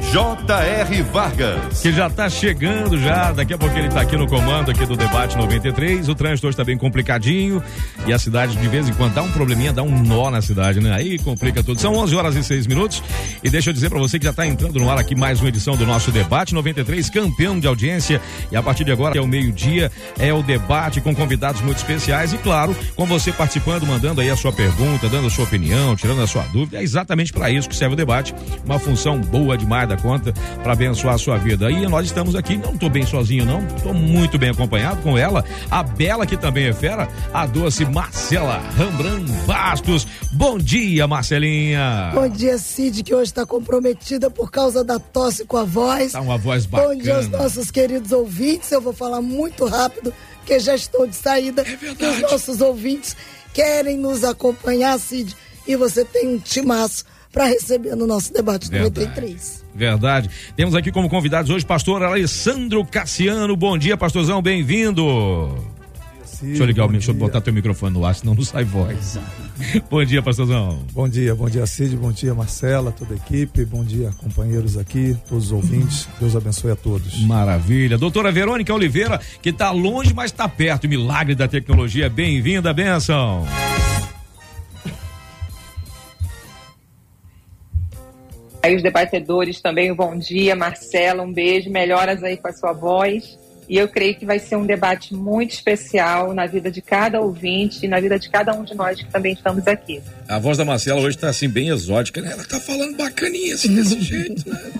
J.R. Vargas. Que já está chegando já, daqui a pouco ele está aqui no comando aqui do debate 93. O trânsito hoje está bem complicadinho e a cidade de vez em quando dá um probleminha, dá um nó na cidade, né? Aí complica tudo. São 11 horas e 6 minutos e deixa eu dizer para você que já está entrando no ar aqui mais uma edição do nosso debate 93, campeão de audiência e a partir de agora é o meio-dia, é o debate com convidados muito especiais e claro, com você participando, mandando aí a sua pergunta, dando a sua opinião, tirando a sua dúvida. É exatamente para isso que serve o debate, uma função boa demais da conta para abençoar a sua vida. E nós estamos aqui, não estou bem sozinho, não, estou muito bem acompanhado com ela, a Bela, que também é fera, a doce Marcela Rambran Bastos. Bom dia, Marcelinha. Bom dia, Cid, que hoje está comprometida por causa da tosse com a voz. Tá uma voz bacana. Bom dia aos nossos queridos ouvintes. Eu vou falar muito rápido, porque já estou de saída. É verdade. os nossos ouvintes querem nos acompanhar, Cid. E você tem um timaço para receber no nosso debate Verdade. 93. Verdade. Temos aqui como convidados hoje pastor Alessandro Cassiano. Bom dia, pastorzão, bem-vindo. Deixa eu ligar, o, deixa eu botar teu microfone no ar, senão não sai voz. bom dia, pastorzão. Bom dia, bom dia, Cid, bom dia, Marcela, toda a equipe, bom dia, companheiros aqui, todos os ouvintes. Deus abençoe a todos. Maravilha. Doutora Verônica Oliveira, que está longe, mas está perto. Milagre da tecnologia. Bem-vinda, benção. Aí os debatedores também, um bom dia, Marcela, um beijo, melhoras aí com a sua voz. E eu creio que vai ser um debate muito especial na vida de cada ouvinte e na vida de cada um de nós que também estamos aqui. A voz da Marcela hoje está assim bem exótica, né? Ela está falando bacaninha assim desse jeito, né?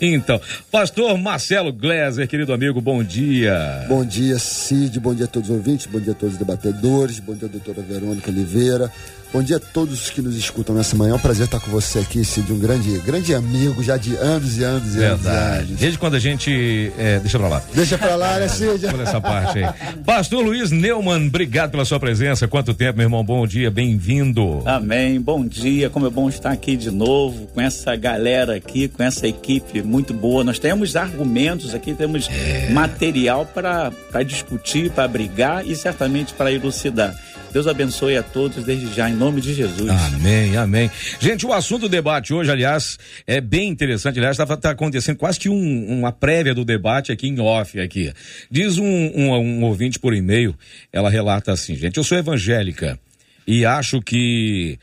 Então, pastor Marcelo Gleiser, querido amigo, bom dia. Bom dia, Cid, bom dia a todos os ouvintes, bom dia a todos os debatedores, bom dia, doutora Verônica Oliveira, Bom dia a todos que nos escutam nessa manhã. É um prazer estar com você aqui, Cid, um grande, grande amigo já de anos e anos e Verdade. anos. Desde quando a gente. É, deixa pra lá. Deixa pra lá, né, Cid? Por essa parte aí. Pastor Luiz Neumann, obrigado pela sua presença. Quanto tempo, meu irmão? Bom dia, bem-vindo. Amém. Bom dia. Como é bom estar aqui de novo com essa galera aqui, com essa equipe muito boa. Nós temos argumentos aqui, temos é. material para discutir, para brigar e certamente para elucidar. Deus abençoe a todos desde já, em nome de Jesus. Amém, amém. Gente, o assunto do debate hoje, aliás, é bem interessante. Aliás, está tá acontecendo quase que um, uma prévia do debate aqui em off. aqui. Diz um, um, um ouvinte por e-mail, ela relata assim, gente, eu sou evangélica e acho que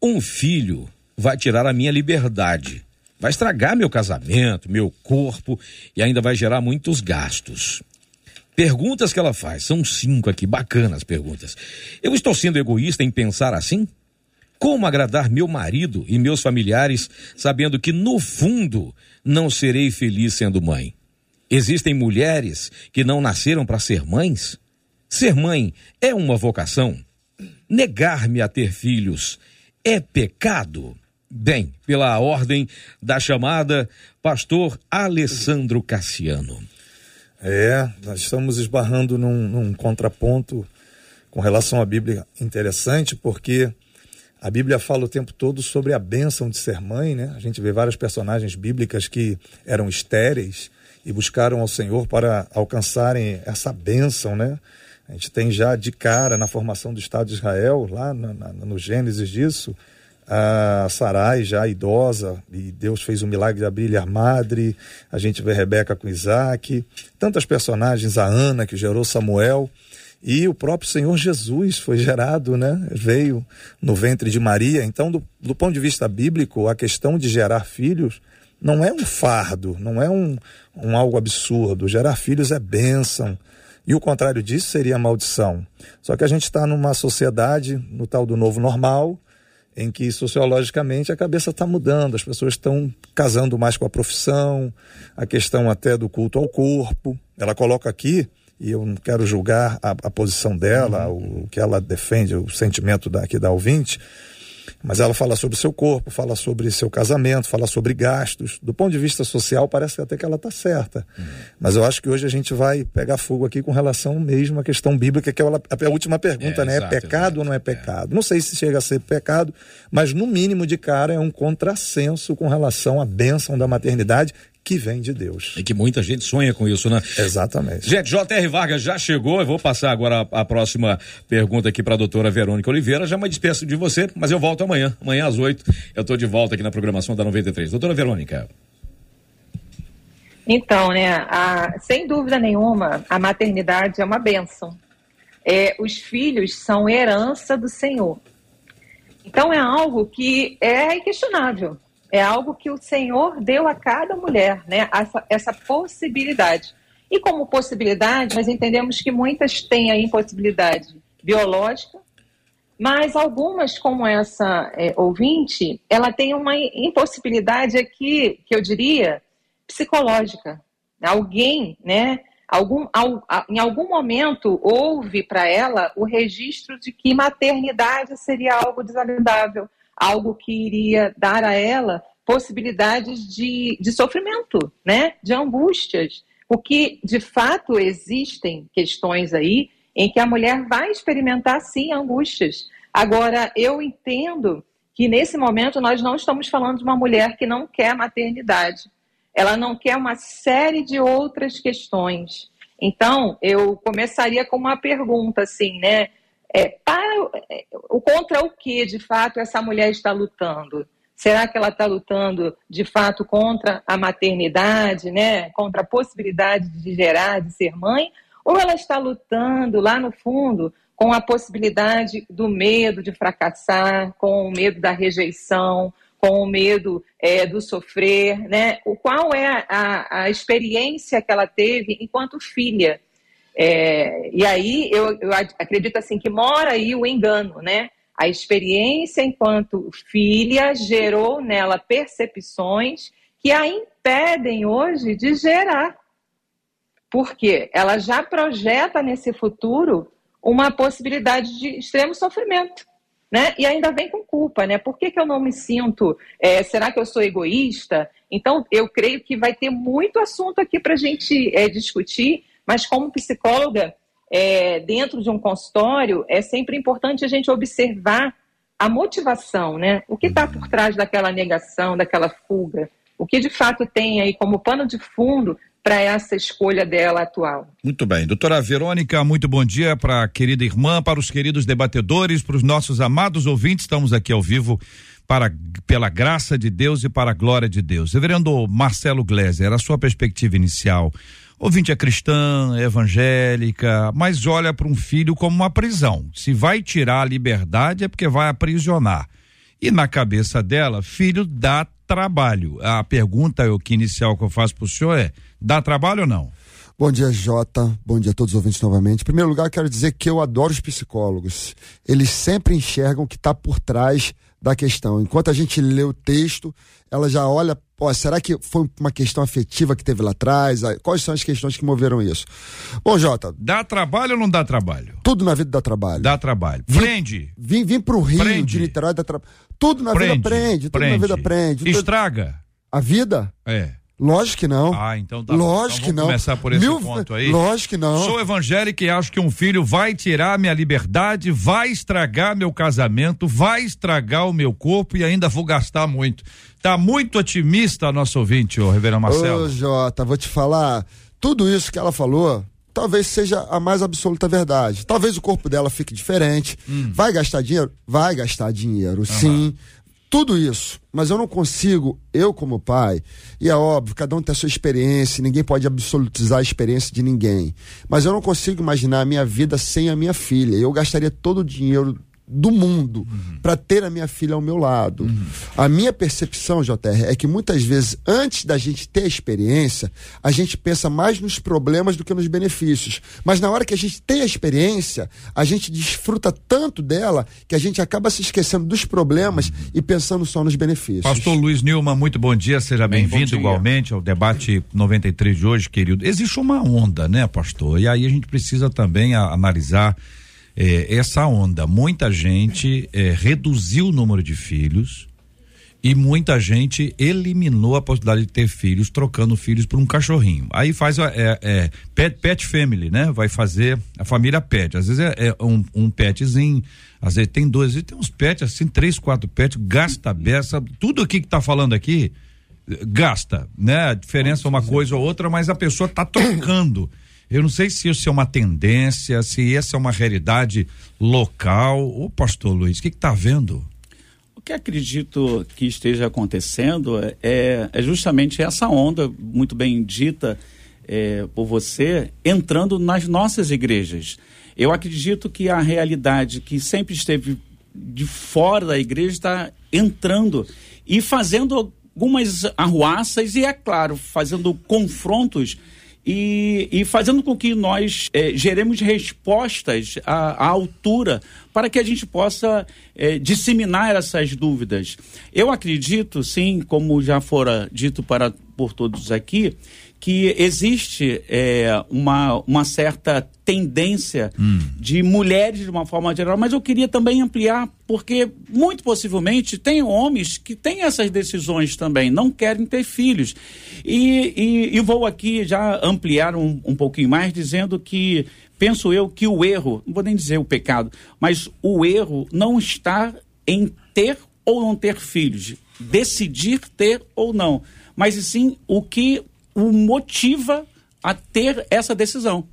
um filho vai tirar a minha liberdade. Vai estragar meu casamento, meu corpo e ainda vai gerar muitos gastos. Perguntas que ela faz, são cinco aqui, bacanas perguntas. Eu estou sendo egoísta em pensar assim? Como agradar meu marido e meus familiares, sabendo que no fundo não serei feliz sendo mãe? Existem mulheres que não nasceram para ser mães? Ser mãe é uma vocação? Negar-me a ter filhos é pecado? Bem, pela ordem da chamada, pastor Alessandro Cassiano. É, nós estamos esbarrando num, num contraponto com relação à Bíblia interessante, porque a Bíblia fala o tempo todo sobre a bênção de ser mãe, né? A gente vê várias personagens bíblicas que eram estéreis e buscaram ao Senhor para alcançarem essa bênção, né? A gente tem já de cara na formação do Estado de Israel, lá na, no Gênesis disso, a Sarai já idosa, e Deus fez o milagre de abrir a madre, a gente vê Rebeca com Isaac, tantas personagens, a Ana que gerou Samuel, e o próprio Senhor Jesus foi gerado, né? Veio no ventre de Maria. Então, do, do ponto de vista bíblico, a questão de gerar filhos não é um fardo, não é um, um algo absurdo. Gerar filhos é bênção. E o contrário disso seria maldição. Só que a gente está numa sociedade, no tal do novo normal, em que sociologicamente a cabeça está mudando, as pessoas estão casando mais com a profissão, a questão até do culto ao corpo. Ela coloca aqui, e eu não quero julgar a, a posição dela, uhum. o, o, que ela defende, o sentimento da, aqui da ouvinte, Mas ela fala sobre o seu corpo, fala sobre seu casamento, fala sobre gastos. Do ponto de vista social, parece até que ela está certa. Uhum. Mas eu acho que hoje a gente vai pegar fogo aqui com relação mesmo à questão bíblica, que é a, última pergunta, é, né? Exato, é pecado exato. ou não é pecado? É. Não sei se chega a ser pecado, mas no mínimo de cara é um contrassenso com relação à bênção da maternidade, que vem de Deus. E que muita gente sonha com isso, né? Exatamente. Gente, J.R. Vargas já chegou, eu vou passar agora a, a próxima pergunta aqui para a doutora Verônica Oliveira, já me despeço de você, mas eu volto amanhã, amanhã às oito, eu estou de volta aqui na programação da 93. Doutora Verônica. Então, né, a, sem dúvida nenhuma, a maternidade é uma bênção. É, os filhos são herança do Senhor. Então é algo que é inquestionável é algo que o Senhor deu a cada mulher, né? Essa, essa possibilidade. E como possibilidade, nós entendemos que muitas têm a impossibilidade biológica, mas algumas, como essa é, ouvinte, ela tem uma impossibilidade aqui, que eu diria, psicológica. Alguém, né? Algum, ao, em algum momento houve para ela o registro de que maternidade seria algo desagradável, algo que iria dar a ela possibilidades de, de sofrimento, né? de angústias. O que, de fato, existem questões aí em que a mulher vai experimentar, sim, angústias. Agora, eu entendo que, nesse momento, nós não estamos falando de uma mulher que não quer maternidade. Ela não quer uma série de outras questões. Então, eu começaria com uma pergunta, assim, né? É, para, é, contra o que, de fato, essa mulher está lutando? Será que ela está lutando, de fato, contra a maternidade, né? contra a possibilidade de gerar, de ser mãe? Ou ela está lutando, lá no fundo, com a possibilidade do medo de fracassar, com o medo da rejeição, com o medo é, do sofrer, né? O qual é a, a experiência que ela teve enquanto filha? É, e aí eu, eu acredito assim que mora aí o engano, né? A experiência enquanto filha gerou nela percepções que a impedem hoje de gerar. Porque ela já projeta nesse futuro uma possibilidade de extremo sofrimento. Né? E ainda vem com culpa, né? Por que, que eu não me sinto? É, será que eu sou egoísta? Então, eu creio que vai ter muito assunto aqui para a gente é, discutir mas como psicóloga, é, dentro de um consultório, é sempre importante a gente observar a motivação, né? O que está por trás daquela negação, daquela fuga? O que de fato tem aí como pano de fundo para essa escolha dela atual. Muito bem. Doutora Verônica, muito bom dia para a querida irmã, para os queridos debatedores, para os nossos amados ouvintes. Estamos aqui ao vivo para pela graça de Deus e para a glória de Deus. Reverendo Marcelo Gleiser, a sua perspectiva inicial Ouvinte é cristã, é evangélica, mas olha para um filho como uma prisão. Se vai tirar a liberdade é porque vai aprisionar. E na cabeça dela, filho dá trabalho. A pergunta eu, que inicial que eu faço para o senhor é: dá trabalho ou não? Bom dia, Jota. Bom dia a todos os ouvintes novamente. Em primeiro lugar, quero dizer que eu adoro os psicólogos. Eles sempre enxergam o que está por trás da questão. Enquanto a gente lê o texto, ela já olha, pô, será que foi uma questão afetiva que teve lá atrás? Quais são as questões que moveram isso? Bom, Jota. Dá trabalho ou não dá trabalho? Tudo na vida dá trabalho. Dá trabalho. Prende. Vim, vim pro Rio prende. de Niterói dá trabalho. Tudo na prende. vida prende. Tudo prende. na vida prende. Estraga. A vida? É. Lógico que não. Ah, então tá Lógico então que não. começar por esse Mil... ponto aí. Lógico que não. Sou evangélico e acho que um filho vai tirar minha liberdade, vai estragar meu casamento, vai estragar o meu corpo e ainda vou gastar muito. Tá muito otimista a nossa ouvinte, ô Reverendo Marcelo. Ô, Jota, vou te falar, tudo isso que ela falou, talvez seja a mais absoluta verdade. Talvez o corpo dela fique diferente. Hum. Vai gastar dinheiro? Vai gastar dinheiro, uhum. sim tudo isso, mas eu não consigo, eu como pai, e é óbvio, cada um tem a sua experiência, ninguém pode absolutizar a experiência de ninguém, mas eu não consigo imaginar a minha vida sem a minha filha. Eu gastaria todo o dinheiro do mundo uhum. para ter a minha filha ao meu lado. Uhum. A minha percepção, JR, é que muitas vezes, antes da gente ter a experiência, a gente pensa mais nos problemas do que nos benefícios. Mas na hora que a gente tem a experiência, a gente desfruta tanto dela que a gente acaba se esquecendo dos problemas uhum. e pensando só nos benefícios. Pastor Luiz Nilma, muito bom dia, seja bem-vindo igualmente ao debate 93 de hoje, querido. Existe uma onda, né, pastor? E aí a gente precisa também a, analisar é, essa onda. Muita gente é, reduziu o número de filhos e muita gente eliminou a possibilidade de ter filhos, trocando filhos por um cachorrinho. Aí faz é, é, pet, pet family, né? Vai fazer a família pet. Às vezes é, é um, um petzinho, às vezes tem dois, às vezes tem uns pets assim, três, quatro pets, gasta beça, tudo aqui que tá falando aqui, gasta, né? A diferença é uma coisa ou outra, mas a pessoa tá trocando. Eu não sei se isso é uma tendência, se essa é uma realidade local. Ô, pastor Luiz, o que está vendo? O que acredito que esteja acontecendo é, é justamente essa onda, muito bem dita é, por você, entrando nas nossas igrejas. Eu acredito que a realidade que sempre esteve de fora da igreja está entrando e fazendo algumas arruaças e, é claro, fazendo confrontos e, e fazendo com que nós é, geremos respostas à, à, altura para que a gente possa é, disseminar essas dúvidas. Eu acredito, sim, como já fora dito para, por todos aqui, que existe é, uma, uma certa tendência hum. de mulheres de uma forma geral, mas eu queria também ampliar, porque muito possivelmente tem homens que têm essas decisões também, não querem ter filhos. E, e, e vou aqui já ampliar um, um pouquinho mais, dizendo que penso eu que o erro, não vou nem dizer o pecado, mas o erro não está em ter ou não ter filhos, decidir ter ou não, mas sim o que o motiva a ter essa decisão.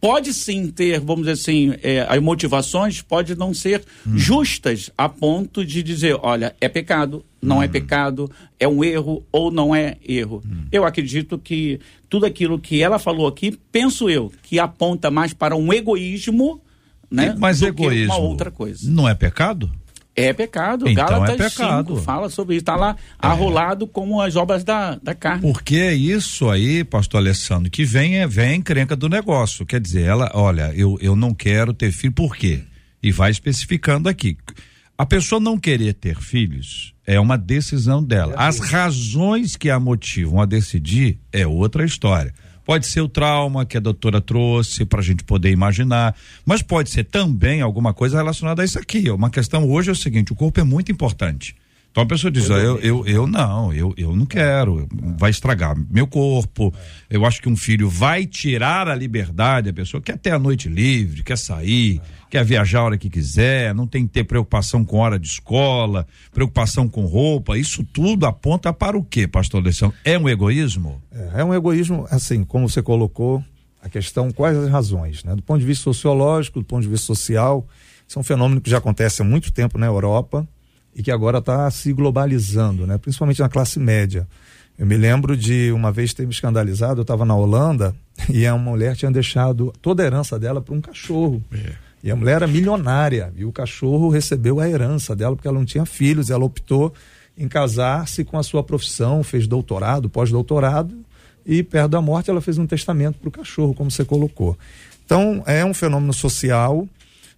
Pode sim ter, vamos dizer assim, é, as motivações podem não ser hum. justas a ponto de dizer, olha, é pecado, não hum. é pecado, é um erro ou não é erro. Hum. Eu acredito que tudo aquilo que ela falou aqui, penso eu, que aponta mais para um egoísmo, né? Mas egoísmo uma outra coisa. Não é pecado? É pecado. Então Gálatas é pecado. 5 fala sobre isso. Está lá é. arrolado como as obras da, da carne. Porque é isso aí, pastor Alessandro, que vem é vem encrenca do negócio. Quer dizer, ela, olha, eu, eu não quero ter filho, por quê? E vai especificando aqui. A pessoa não querer ter filhos é uma decisão dela. As razões que a motivam a decidir é outra história. Pode ser o trauma que a doutora trouxe para a gente poder imaginar, mas pode ser também alguma coisa relacionada a isso aqui. Uma questão hoje é o seguinte: o corpo é muito importante. Então a pessoa diz, ah, eu, eu, eu não, eu, eu não quero, vai estragar meu corpo. Eu acho que um filho vai tirar a liberdade, a pessoa quer ter a noite livre, quer sair, quer viajar a hora que quiser, não tem que ter preocupação com hora de escola, preocupação com roupa. Isso tudo aponta para o quê, pastor Alessandro? É um egoísmo? É, é um egoísmo, assim, como você colocou, a questão, quais as razões, né? Do ponto de vista sociológico, do ponto de vista social, isso é um fenômeno que já acontece há muito tempo na Europa e que agora está se globalizando, né? principalmente na classe média. Eu me lembro de uma vez ter me escandalizado, eu estava na Holanda e a mulher tinha deixado toda a herança dela para um cachorro. É. E a mulher era milionária e o cachorro recebeu a herança dela porque ela não tinha filhos, ela optou em casar-se com a sua profissão, fez doutorado, pós-doutorado e perto da morte ela fez um testamento para o cachorro, como você colocou. Então é um fenômeno social,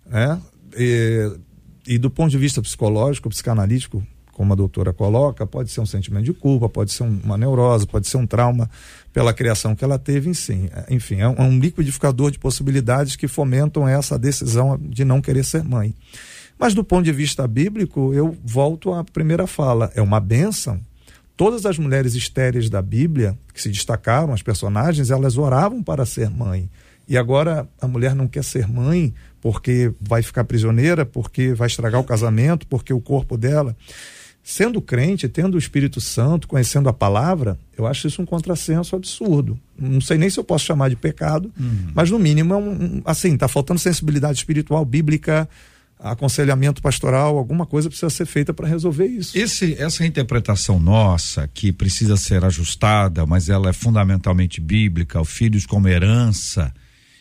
né? E, e do ponto de vista psicológico, psicanalítico, como a doutora coloca, pode ser um sentimento de culpa, pode ser uma neurose, pode ser um trauma pela criação que ela teve. Enfim, é um, é um liquidificador de possibilidades que fomentam essa decisão de não querer ser mãe. Mas do ponto de vista bíblico, eu volto à primeira fala. É uma benção. Todas as mulheres estéreis da Bíblia, que se destacaram, as personagens, elas oravam para ser mãe. E agora a mulher não quer ser mãe porque vai ficar prisioneira, porque vai estragar o casamento, porque o corpo dela. Sendo crente, tendo o Espírito Santo, conhecendo a palavra, eu acho isso um contrassenso absurdo. Não sei nem se eu posso chamar de pecado, uhum. mas no mínimo é um, assim, tá faltando sensibilidade espiritual, bíblica, aconselhamento pastoral, alguma coisa precisa ser feita para resolver isso. Esse, essa interpretação nossa, que precisa ser ajustada, mas ela é fundamentalmente bíblica, o filhos como herança,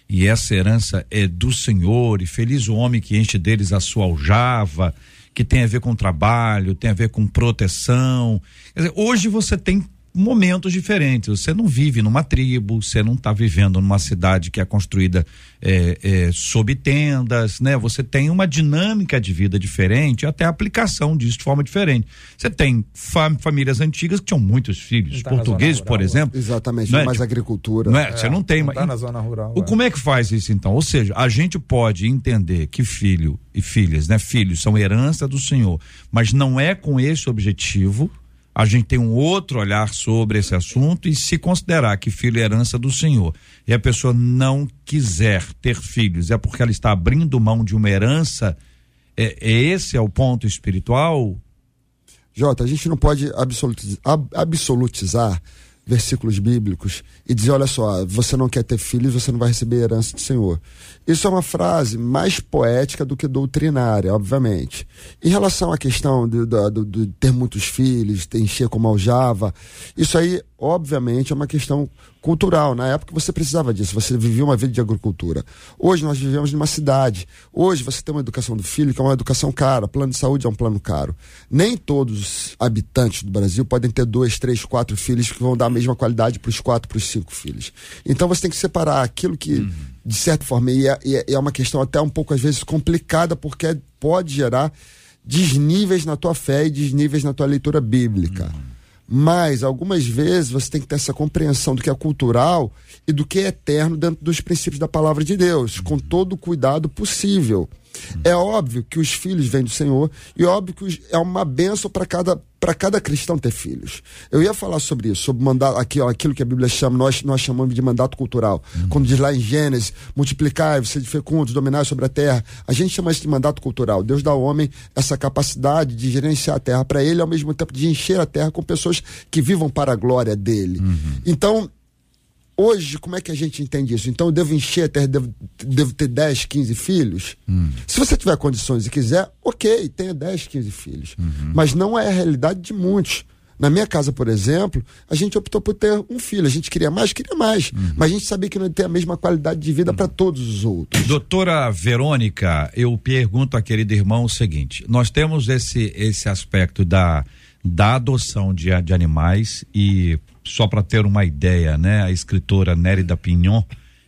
e essa herança é do Senhor, e feliz o homem que enche deles a sua aljava, que tem a ver com trabalho, tem a ver com proteção. Dizer, hoje você tem momentos diferentes. Você não vive numa tribo, você não está vivendo numa cidade que é construída é, é, sob tendas, né? Você tem uma dinâmica de vida diferente, até a aplicação disso de forma diferente. Você tem fam famílias antigas que tinham muitos filhos, Tá portugueses, rural, por exemplo. Exatamente, Não é? mais Tipo, agricultura. Não é? Você não tem, não mas tá na zona rural. o, é. como é que faz isso então? Ou seja, a gente pode entender que filho e filhas, né? Filhos são herança do Senhor, mas não é com esse objetivo. A gente tem um outro olhar sobre esse assunto e se considerar que filho é herança do Senhor e a pessoa não quiser ter filhos, é porque ela está abrindo mão de uma herança. É, é esse é o ponto espiritual? Jota, a gente não pode absolutiz- ab- absolutizar versículos bíblicos e dizer, olha só, você não quer ter filhos, você não vai receber herança do Senhor. Isso é uma frase mais poética do que doutrinária, obviamente. Em relação à questão de, do- de ter muitos filhos, encher como aljava, isso aí, obviamente, é uma questão cultural. Na época você precisava disso, você vivia uma vida de agricultura. Hoje nós vivemos numa cidade. Hoje você tem uma educação do filho que é uma educação cara. Plano de saúde é um plano caro. Nem todos os habitantes do Brasil podem ter dois, três, quatro filhos que vão dar a mesma qualidade para os quatro, para os cinco filhos. Então você tem que separar aquilo que, de certa forma, e é, e é- e é uma questão até um pouco às vezes complicada, porque pode gerar desníveis na tua fé e desníveis na tua leitura bíblica. Mas algumas vezes você tem que ter essa compreensão do que é cultural e do que é eterno dentro dos princípios da palavra de Deus, com todo o cuidado possível. É óbvio que os filhos vêm do Senhor e óbvio que os- é uma benção para cada para cada cristão ter filhos. Eu ia falar sobre isso, sobre mandato, aqui, ó, aquilo que a Bíblia chama, nós, nós chamamos de mandato cultural. Quando diz lá em Gênesis, multiplicar, ser fecundos, dominar sobre a terra, a gente chama isso de mandato cultural. Deus dá ao homem essa capacidade de gerenciar a terra para ele, ao mesmo tempo de encher a terra com pessoas que vivam para a glória dele. Então, Hoje, como é que a gente entende isso? Então, eu devo encher a terra, devo, devo ter 10, 15 filhos? Se você tiver condições e quiser, ok, tenha 10, 15 filhos. Mas não é a realidade de muitos. Na minha casa, por exemplo, a gente optou por ter um filho. A gente queria mais, queria mais. Mas a gente sabia que não ia ter a mesma qualidade de vida para todos os outros. Doutora Verônica, eu pergunto à querida irmã o seguinte: nós temos esse, esse aspecto da, da adoção de, de animais e só para ter uma ideia, né, a escritora Nérida Pinhon,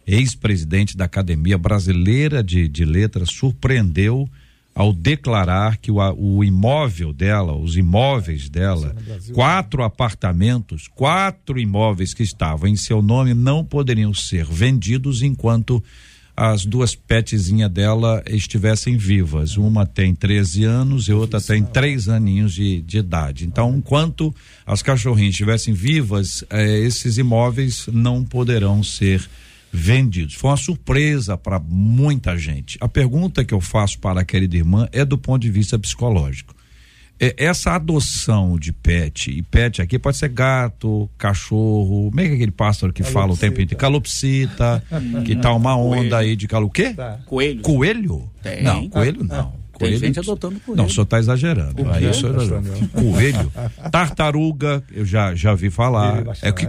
ex-presidente da Academia Brasileira de, de Letras, surpreendeu ao declarar que o, o imóvel dela, os imóveis dela, quatro apartamentos, quatro imóveis que estavam em seu nome não poderiam ser vendidos enquanto as duas petzinhas dela estivessem vivas. Uma tem 13 anos e outra tem três aninhos de, de idade. Então, enquanto as cachorrinhas estivessem vivas, eh, esses imóveis não poderão ser vendidos. Foi uma surpresa para muita gente. A pergunta que eu faço para a querida irmã é do ponto de vista psicológico. É, essa adoção de pet, e pet aqui pode ser gato, cachorro, como é que é aquele pássaro que fala o tempo inteiro? Calopsita, que tá uma onda aí de calo. O quê? Tá. Coelho. Coelho? Tem. Não, coelho não. Tem Coelho, gente adotando coelho. Não, o senhor tá exagerando. Aí o senhor exagerou. Coelho. Tartaruga, eu já, já vi falar. É que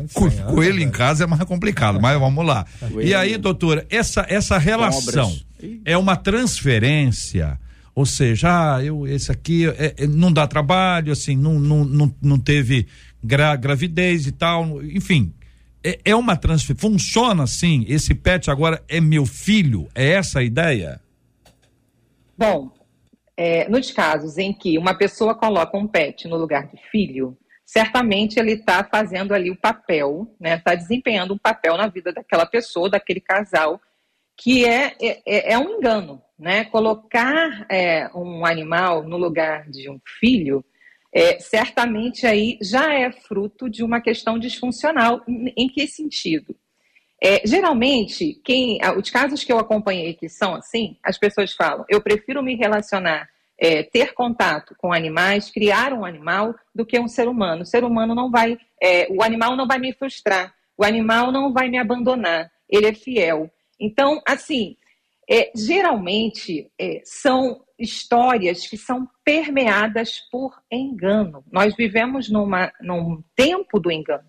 coelho em casa é mais complicado, mas vamos lá. Coelho. E aí, doutora, essa, essa relação Cobras. É uma transferência. Ou seja, ah, eu, esse aqui é- é- não dá trabalho, assim, não, não, não, não teve gra- gravidez e tal, enfim. É, é uma transferência. Funciona assim? Esse pet agora é meu filho? É essa a ideia? Bom, é, nos casos em que uma pessoa coloca um pet no lugar de filho, certamente ele está fazendo ali o papel, né? Está desempenhando um papel na vida daquela pessoa, daquele casal, que é, é, é um engano, né? Colocar é, um animal no lugar de um filho, é, certamente aí já é fruto de uma questão disfuncional. Em, que sentido? É, geralmente, quem, os casos que eu acompanhei que são assim, as pessoas falam: eu prefiro me relacionar, é, ter contato com animais, criar um animal, do que um ser humano. O ser humano não vai, é, o animal não vai me frustrar, o animal não vai me abandonar, ele é fiel. Então, assim, é, geralmente é, são histórias que são permeadas por engano. Nós vivemos numa, num tempo do engano.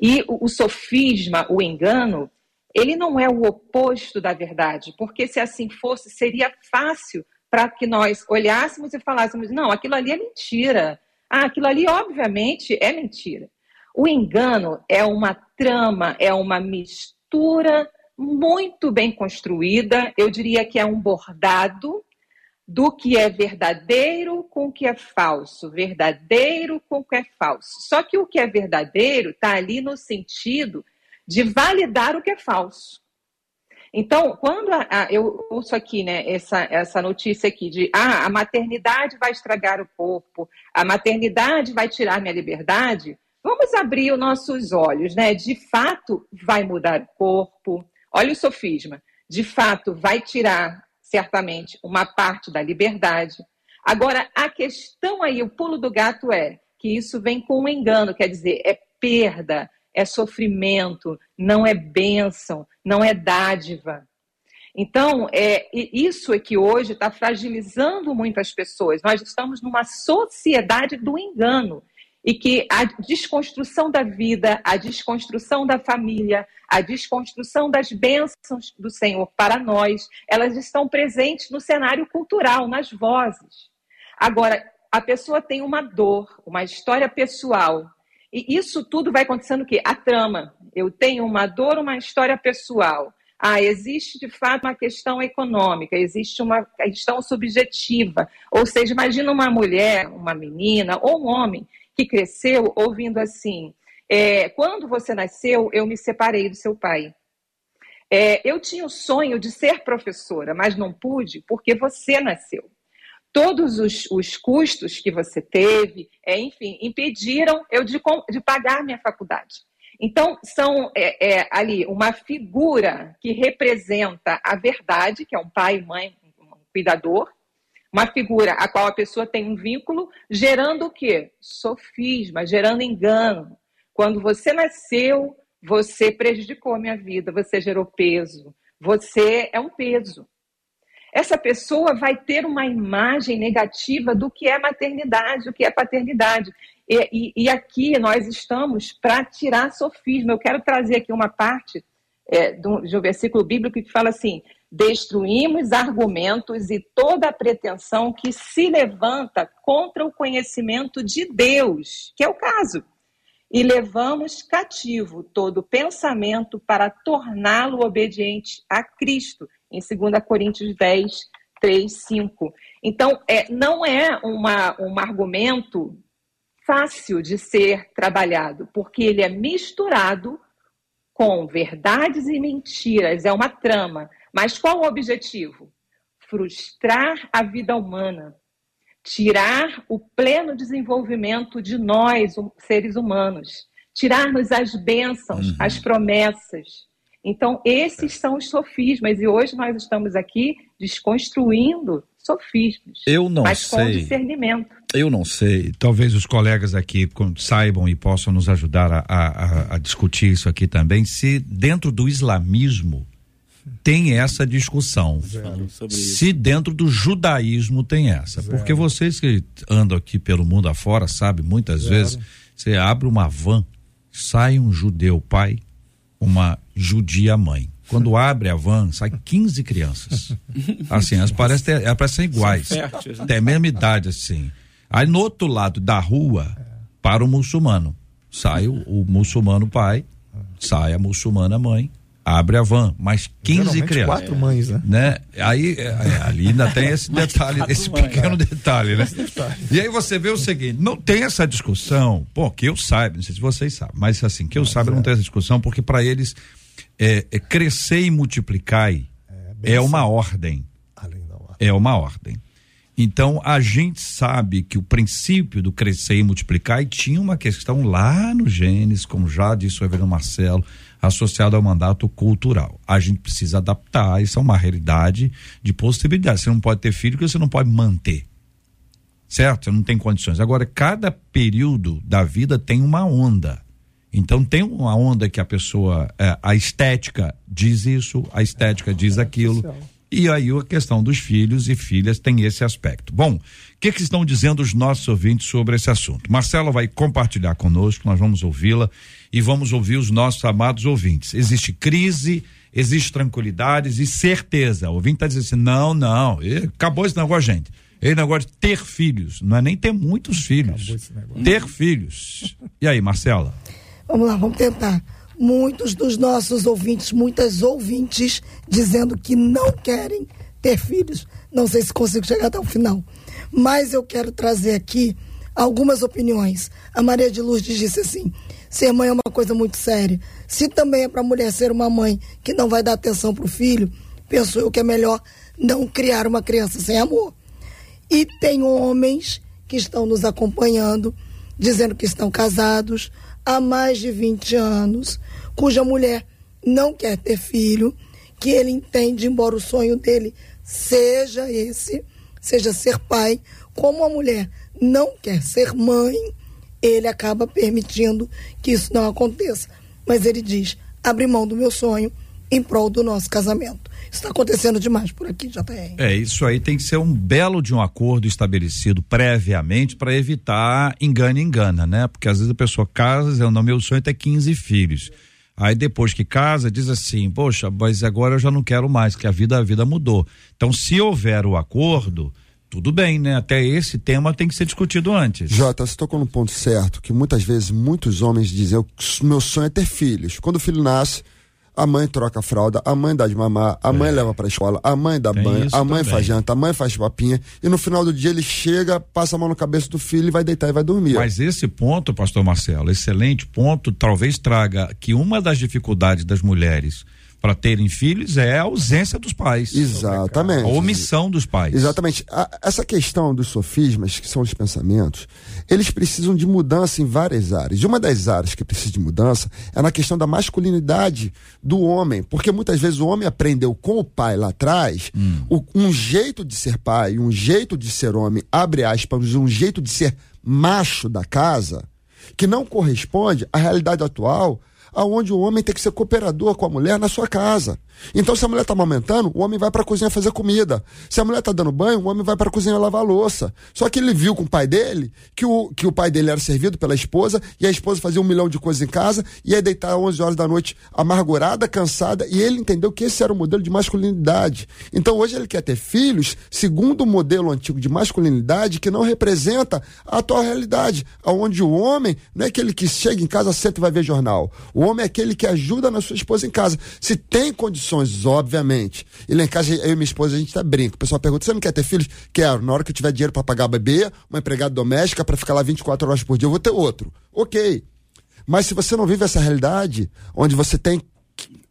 E o, o sofisma, o engano, ele não é o oposto da verdade, porque se assim fosse, seria fácil para que nós olhássemos e falássemos: não, aquilo ali é mentira. Ah, aquilo ali, obviamente, é mentira. O engano é uma trama, é uma mistura muito bem construída, eu diria que é um bordado do que é verdadeiro com o que é falso, verdadeiro com o que é falso. Só que o que é verdadeiro está ali no sentido de validar o que é falso. Então, quando a, a, eu ouço aqui, né, essa, essa notícia aqui de ah, a maternidade vai estragar o corpo, a maternidade vai tirar minha liberdade, vamos abrir os nossos olhos, né? De fato, vai mudar o corpo. Olha o sofisma. De fato, vai tirar certamente uma parte da liberdade. Agora, a questão aí, o pulo do gato é que isso vem com um engano, quer dizer, é perda, é sofrimento, não é bênção, não é dádiva. Então, é, isso é que hoje está fragilizando muitas pessoas. Nós estamos numa sociedade do engano. E que a desconstrução da vida, a desconstrução da família, a desconstrução das bênçãos do Senhor para nós, elas estão presentes no cenário cultural, nas vozes. Agora, a pessoa tem uma dor, uma história pessoal, e isso tudo vai acontecendo o quê? A trama. Eu tenho uma dor, uma história pessoal. Ah, existe de fato uma questão econômica, existe uma questão subjetiva. Ou seja, imagina uma mulher, uma menina ou um homem que cresceu ouvindo assim: é, quando você nasceu, eu me separei do seu pai. É, eu tinha o sonho de ser professora, mas não pude porque você nasceu todos os, os custos que você teve, é, enfim, impediram eu de, de pagar minha faculdade. Então, são é, é, ali uma figura que representa a verdade, que é um pai, mãe, um cuidador, uma figura a qual a pessoa tem um vínculo, gerando o quê? Sofisma, gerando engano. Quando você nasceu, você prejudicou a minha vida, você gerou peso, você é um peso essa pessoa vai ter uma imagem negativa do que é maternidade, do que é paternidade. E, e, e aqui nós estamos para tirar sofisma. Eu quero trazer aqui uma parte é, de um versículo bíblico que fala assim: destruímos argumentos e toda a pretensão que se levanta contra o conhecimento de Deus, que é o caso, e levamos cativo todo pensamento para torná-lo obediente a Cristo em 2 Coríntios 10, 3, 5. Então, é, não é uma, um argumento fácil de ser trabalhado, porque ele é misturado com verdades e mentiras, é uma trama. Mas qual o objetivo? Frustrar a vida humana, tirar o pleno desenvolvimento de nós, seres humanos, tirar-nos as bênçãos, uhum. as promessas. Então, esses são os sofismas, e hoje nós estamos aqui desconstruindo sofismas, eu não mas sei. com discernimento. Eu não sei, talvez os colegas aqui saibam e possam nos ajudar a, a, a discutir isso aqui também, se dentro do islamismo tem essa discussão. Se dentro do judaísmo tem essa. Zero. Porque vocês que andam aqui pelo mundo afora, sabe, muitas Zero. vezes, você abre uma van, sai um judeu pai, uma judia mãe. Quando abre a van, sai 15 crianças. Assim, elas parecem, elas parecem iguais. Tem a mesma idade, assim. Aí no outro lado da rua, para o muçulmano. Sai o, o muçulmano pai, sai a muçulmana mãe, abre a van, mais 15 crianças. Quatro mães, né? né? Aí é, é ali ainda tem esse detalhe, esse pequeno mãe, detalhe, né? E aí você vê o seguinte, não tem essa discussão, pô, que eu saiba, não sei se vocês sabem, mas assim, que eu saiba não tem essa discussão, porque para eles é, é, crescer e multiplicar é, é uma ordem. É uma ordem. Então a gente sabe que o princípio do crescer e multiplicar tinha uma questão lá no Gênesis, como já disse o Reverendo Marcelo, associado ao mandato cultural. A gente precisa adaptar, isso é uma realidade de possibilidade. Você não pode ter filho que você não pode manter. Certo? Você não tem condições. Agora, cada período da vida tem uma onda. Então tem uma onda que a pessoa, é, a estética diz isso, a estética diz aquilo. E aí a questão dos filhos e filhas tem esse aspecto. Bom, o que, que estão dizendo os nossos ouvintes sobre esse assunto? Marcela vai compartilhar conosco, nós vamos ouvi-la e vamos ouvir os nossos amados ouvintes. Existe crise, existe tranquilidade, existe certeza. O ouvinte está dizendo assim: não, não, acabou esse negócio, gente. Esse negócio de ter filhos, não é nem ter muitos filhos. Ter filhos. E aí, Marcela? Vamos lá, vamos tentar. Muitos dos nossos ouvintes, muitas ouvintes, dizendo que não querem ter filhos. Não sei se consigo chegar até o final. Mas eu quero trazer aqui algumas opiniões. A Maria de Lourdes disse assim: ser mãe é uma coisa muito séria. Se também é para a mulher ser uma mãe que não vai dar atenção para o filho, penso eu que é melhor não criar uma criança sem amor. E tem homens que estão nos acompanhando, dizendo que estão casados há mais de 20 anos, cuja mulher não quer ter filho, que ele entende, embora o sonho dele seja esse, seja ser pai, como a mulher não quer ser mãe, ele acaba permitindo que isso não aconteça. Mas ele diz: abre mão do meu sonho em prol do nosso casamento. Está acontecendo demais por aqui, JR. É, isso aí tem que ser um belo de um acordo estabelecido previamente para evitar engana engana, né? Porque às vezes a pessoa casa dizendo, não, meu sonho é ter 15 filhos. Aí depois que casa, diz assim, poxa, mas agora eu já não quero mais, que a vida, a vida mudou. Então, se houver o acordo, tudo bem, né? Até esse tema tem que ser discutido antes. Jota, você tocou no ponto certo, que muitas vezes muitos homens dizem, meu sonho é ter filhos. Quando o filho nasce, a mãe troca a fralda, a mãe dá de mamar, a é. mãe leva para a escola, a mãe dá Tem banho, a mãe também. faz janta, a mãe faz papinha e no final do dia ele chega, passa a mão na cabeça do filho e vai deitar e vai dormir. Mas esse ponto, pastor Marcelo, excelente ponto, talvez traga que uma das dificuldades das mulheres para terem filhos é a ausência dos pais. Exatamente. A omissão dos pais. Exatamente. A, essa questão dos sofismas, que são os pensamentos, eles precisam de mudança em várias áreas. E uma das áreas que precisa de mudança é na questão da masculinidade do homem. Porque muitas vezes o homem aprendeu com o pai lá atrás hum. o, um jeito de ser pai, um jeito de ser homem, abre aspas, um jeito de ser macho da casa, que não corresponde à realidade atual aonde o homem tem que ser cooperador com a mulher na sua casa. Então, se a mulher está amamentando, o homem vai para a cozinha fazer comida. Se a mulher está dando banho, o homem vai para a cozinha lavar louça. Só que ele viu com o pai dele que o, que o pai dele era servido pela esposa e a esposa fazia um milhão de coisas em casa e ia deitar às 11 horas da noite amargurada, cansada. E ele entendeu que esse era o modelo de masculinidade. Então, hoje ele quer ter filhos segundo o modelo antigo de masculinidade que não representa a atual realidade, onde o homem não é aquele que chega em casa, senta e vai ver jornal. O homem é aquele que ajuda na sua esposa em casa. Se tem condições obviamente. E lá em casa, eu e minha esposa, a gente tá brinca. O pessoal pergunta: você não quer ter filhos? Quero. Na hora que eu tiver dinheiro para pagar bebê, uma empregada doméstica para ficar lá 24 horas por dia, eu vou ter outro. Ok. Mas se você não vive essa realidade, onde você tem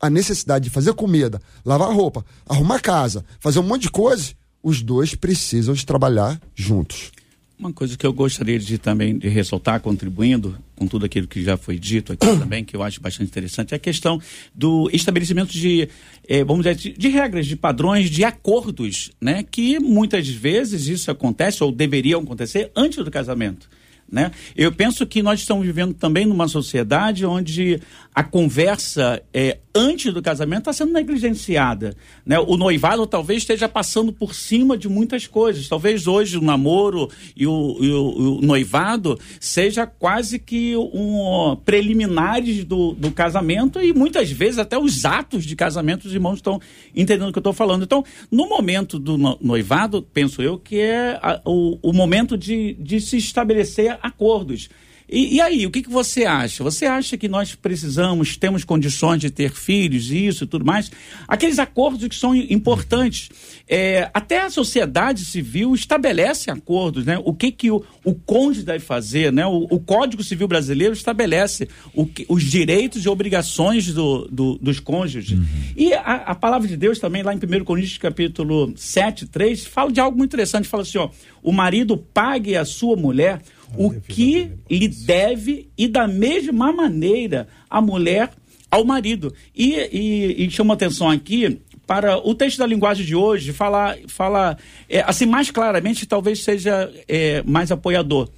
a necessidade de fazer comida, lavar roupa, arrumar casa, fazer um monte de coisas, os dois precisam de trabalhar juntos. Uma coisa que eu gostaria de também de ressaltar, contribuindo com tudo aquilo que já foi dito aqui também, que eu acho bastante interessante, é a questão do estabelecimento de, eh, vamos dizer, de, de, regras, de padrões, de acordos, né? Que muitas vezes isso acontece ou deveria acontecer antes do casamento. Né? Eu penso que nós estamos vivendo também numa sociedade onde a conversa é, antes do casamento está sendo negligenciada. Né? O noivado talvez esteja passando por cima de muitas coisas. Talvez hoje o namoro e o, e o, o noivado seja quase que um preliminares do, do casamento e muitas vezes até os atos de casamento os irmãos estão entendendo o que eu estou falando. Então, no momento do noivado, penso eu que é a, o, o momento de, de se estabelecer acordos. E, e, aí, o que, que você acha? Você acha que nós precisamos, temos condições de ter filhos, isso e tudo mais? Aqueles acordos que são importantes. É, até a sociedade civil estabelece acordos, né? O que, que o, o cônjuge deve fazer, né? O, o Código Civil Brasileiro estabelece o que, os direitos e obrigações do, do, dos cônjuges. Uhum. E a, a, palavra de Deus também, lá em 1 Coríntios capítulo 7, 3, fala de algo muito interessante. Fala assim, ó, o marido pague a sua mulher o que lhe deve e da mesma maneira a mulher ao marido. E, e, e chama atenção aqui para o texto da linguagem de hoje fala, fala é, assim mais claramente, talvez seja é, mais apoiador.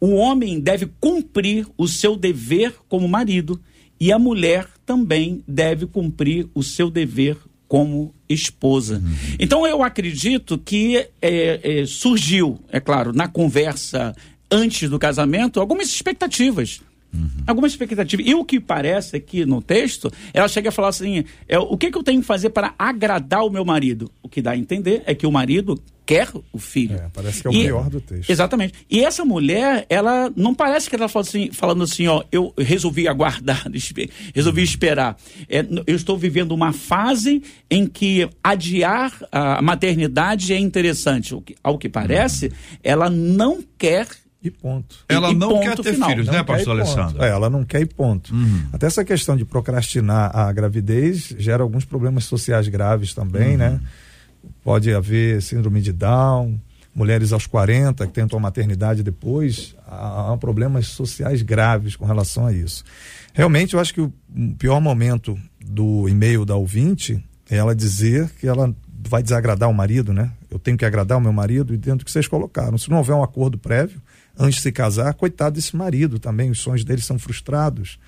O homem deve cumprir o seu dever como marido e a mulher também deve cumprir o seu dever como esposa. Uhum. Então eu acredito que é, é, surgiu, é claro, na conversa antes do casamento algumas expectativas. Uhum. Algumas expectativas. E o que parece aqui no texto, ela chega a falar assim: é, o que, que eu tenho que fazer para agradar o meu marido? O que dá a entender é que o marido quer o filho. É, parece que é o pior do texto. Exatamente. E essa mulher, ela não parece que ela fala assim, falando assim, ó, eu resolvi aguardar, resolvi esperar. É, eu estou vivendo uma fase em que adiar a maternidade é interessante. Ao que parece, uhum. ela não quer e ponto. Ela e, não ponto quer ter final. filhos, não né, pastor Alessandro? É, ela não quer e ponto. Uhum. Até essa questão de procrastinar a gravidez gera alguns problemas sociais graves também, uhum. né? Pode haver síndrome de Down, mulheres aos 40 que tentam a maternidade depois, há, há problemas sociais graves com relação a isso. Realmente, eu acho que o pior momento do e-mail da ouvinte é ela dizer que ela vai desagradar o marido, né? Eu tenho que agradar o meu marido e dentro do que vocês colocaram. Se não houver um acordo prévio, antes de se casar, coitado desse marido também, os sonhos dele são frustrados.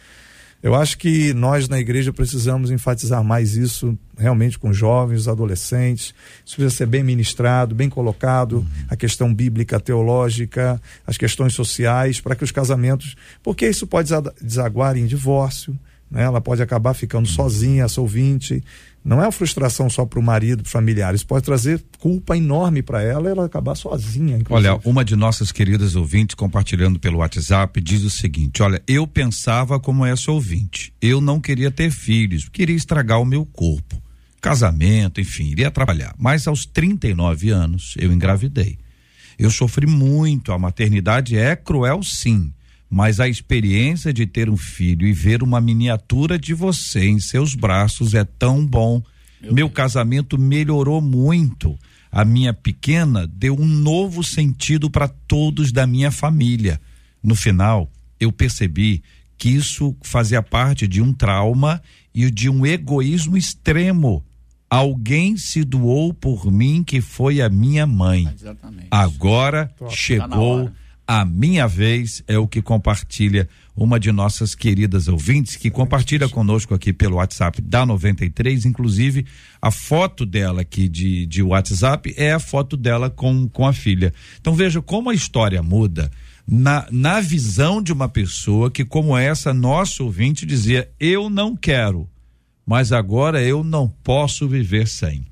Eu acho que nós na igreja precisamos enfatizar mais isso realmente com jovens, adolescentes. Isso precisa ser bem ministrado, bem colocado, uhum. a questão bíblica, teológica, as questões sociais, para que os casamentos. Porque isso pode desaguar em divórcio, né? ela pode acabar ficando uhum. sozinha, essa ouvinte. Não é uma frustração só para o marido, para familiares, pode trazer culpa enorme para ela ela acabar sozinha. Inclusive. Olha, uma de nossas queridas ouvintes compartilhando pelo WhatsApp diz o seguinte: Olha, eu pensava como essa ouvinte. Eu não queria ter filhos, queria estragar o meu corpo. Casamento, enfim, iria trabalhar. Mas aos 39 anos eu engravidei. Eu sofri muito, a maternidade é cruel, sim mas a experiência de ter um filho e ver uma miniatura de você em seus braços é tão bom. Meu, Meu casamento melhorou muito. A minha pequena deu um novo sentido para todos da minha família. No final, eu percebi que isso fazia parte de um trauma e de um egoísmo extremo. Alguém se doou por mim que foi a minha mãe. Exatamente. Agora Tô, chegou tá a minha vez é o que compartilha uma de nossas queridas ouvintes que compartilha conosco aqui pelo WhatsApp da 93, inclusive a foto dela aqui de, de WhatsApp é a foto dela com, com a filha. Então veja como a história muda na, na visão de uma pessoa que, como essa, nosso ouvinte dizia: Eu não quero, mas agora eu não posso viver sem.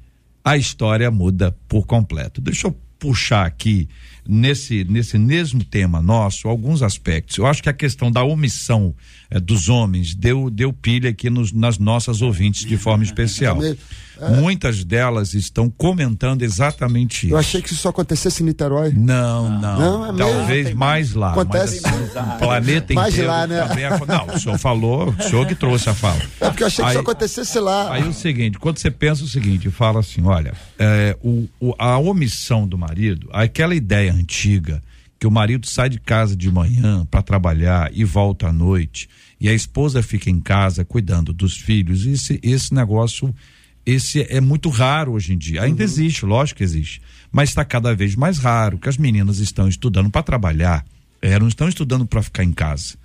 A história muda por completo. Deixa eu puxar aqui nesse, nesse mesmo tema nosso alguns aspectos. Eu acho que a questão da omissão eh, dos homens deu, deu pilha aqui nos, nas nossas ouvintes de forma especial. É. Muitas delas estão comentando exatamente isso. Eu achei que isso só acontecesse em Niterói. Não, não. não é Talvez mais, mais lá. Acontece mas, assim, o planeta mais inteiro. Lá, né? também, não, o senhor falou, o senhor que trouxe a fala. É porque eu achei aí, que isso acontecesse lá. Aí o seguinte, quando você pensa o seguinte, fala assim, olha, é, o, o, a omissão do marido, aquela ideia antiga que o marido sai de casa de manhã para trabalhar e volta à noite e a esposa fica em casa cuidando dos filhos, esse, esse negócio esse é muito raro hoje em dia. Ainda uhum. existe, lógico que existe, mas está cada vez mais raro, que as meninas estão estudando para trabalhar, é, não estão estudando para ficar em casa.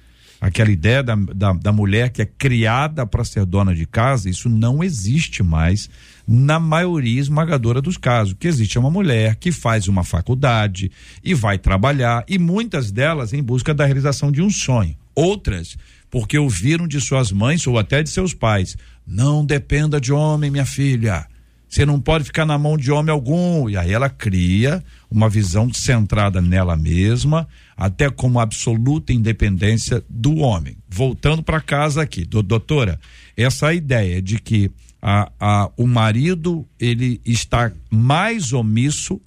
Aquela ideia da, da, da mulher que é criada para ser dona de casa, isso não existe mais na maioria esmagadora dos casos. O que existe é uma mulher que faz uma faculdade e vai trabalhar, e muitas delas em busca da realização de um sonho. Outras porque ouviram de suas mães ou até de seus pais: não dependa de homem, minha filha. Você não pode ficar na mão de homem algum. E aí ela cria uma visão centrada nela mesma, até como absoluta independência do homem. Voltando para casa aqui, do, doutora, essa ideia de que a, a, o marido ele está mais omisso,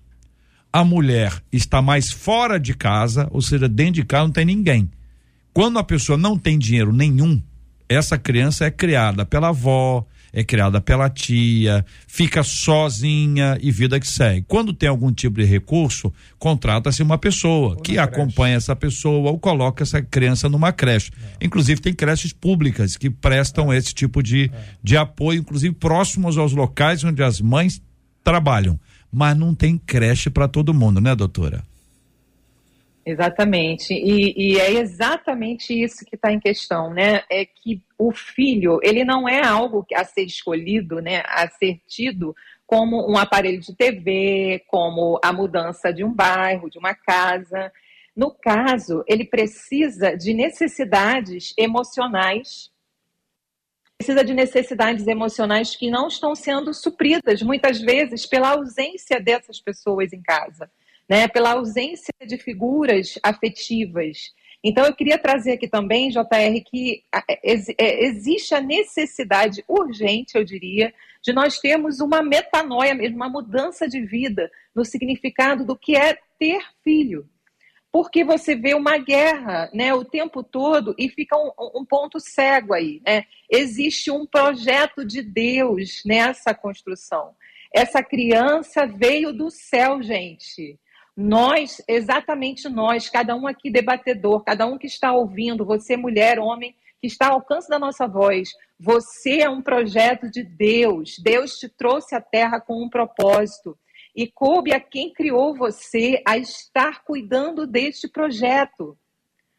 a mulher está mais fora de casa, ou seja, dentro de casa não tem ninguém. Quando a pessoa não tem dinheiro nenhum, essa criança é criada pela avó, é criada pela tia, fica sozinha e vida que segue. Quando tem algum tipo de recurso, contrata-se uma pessoa ou que acompanha essa pessoa ou coloca essa criança numa creche. É. Inclusive, tem creches públicas que prestam é. esse tipo de, é. de apoio, inclusive próximos aos locais onde as mães trabalham. Mas não tem creche para todo mundo, né, doutora? Exatamente, e, e, é exatamente isso que está em questão, né? É que o filho, ele não é algo a ser escolhido, né? A ser tido como um aparelho de TV, como a mudança de um bairro, de uma casa. No caso, ele precisa de necessidades emocionais precisa de necessidades emocionais que não estão sendo supridas, muitas vezes, pela ausência dessas pessoas em casa, né? pela ausência de figuras afetivas. Então, eu queria trazer aqui também, JR, que é, é, existe a necessidade urgente, eu diria, de nós termos uma metanoia mesmo, uma mudança de vida no significado do que é ter filho porque você vê uma guerra né, o tempo todo e fica um, um, ponto cego aí. Né? Existe um projeto de Deus nessa construção. Essa criança veio do céu, gente. Nós, exatamente nós, cada um aqui debatedor, cada um que está ouvindo, você, mulher, homem, que está ao alcance da nossa voz, você é um projeto de Deus. Deus te trouxe à terra com um propósito e coube a quem criou você a estar cuidando deste projeto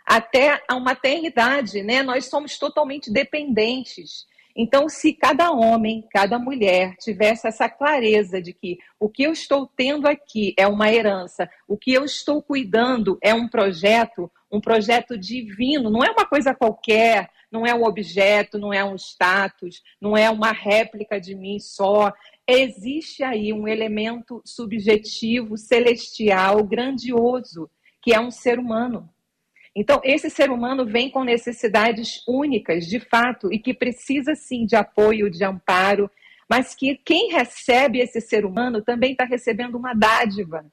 até a maternidade, né? Nós somos totalmente dependentes. Então, se cada homem, cada mulher tivesse essa clareza de que o que eu estou tendo aqui é uma herança, o que eu estou cuidando é um projeto, um projeto divino, não é uma coisa qualquer, não é um objeto, não é um status, não é uma réplica de mim só, existe aí um elemento subjetivo, celestial, grandioso, que é um ser humano. Então, esse ser humano vem com necessidades únicas, de fato, e que precisa sim de apoio, de amparo, mas que quem recebe esse ser humano também está recebendo uma dádiva.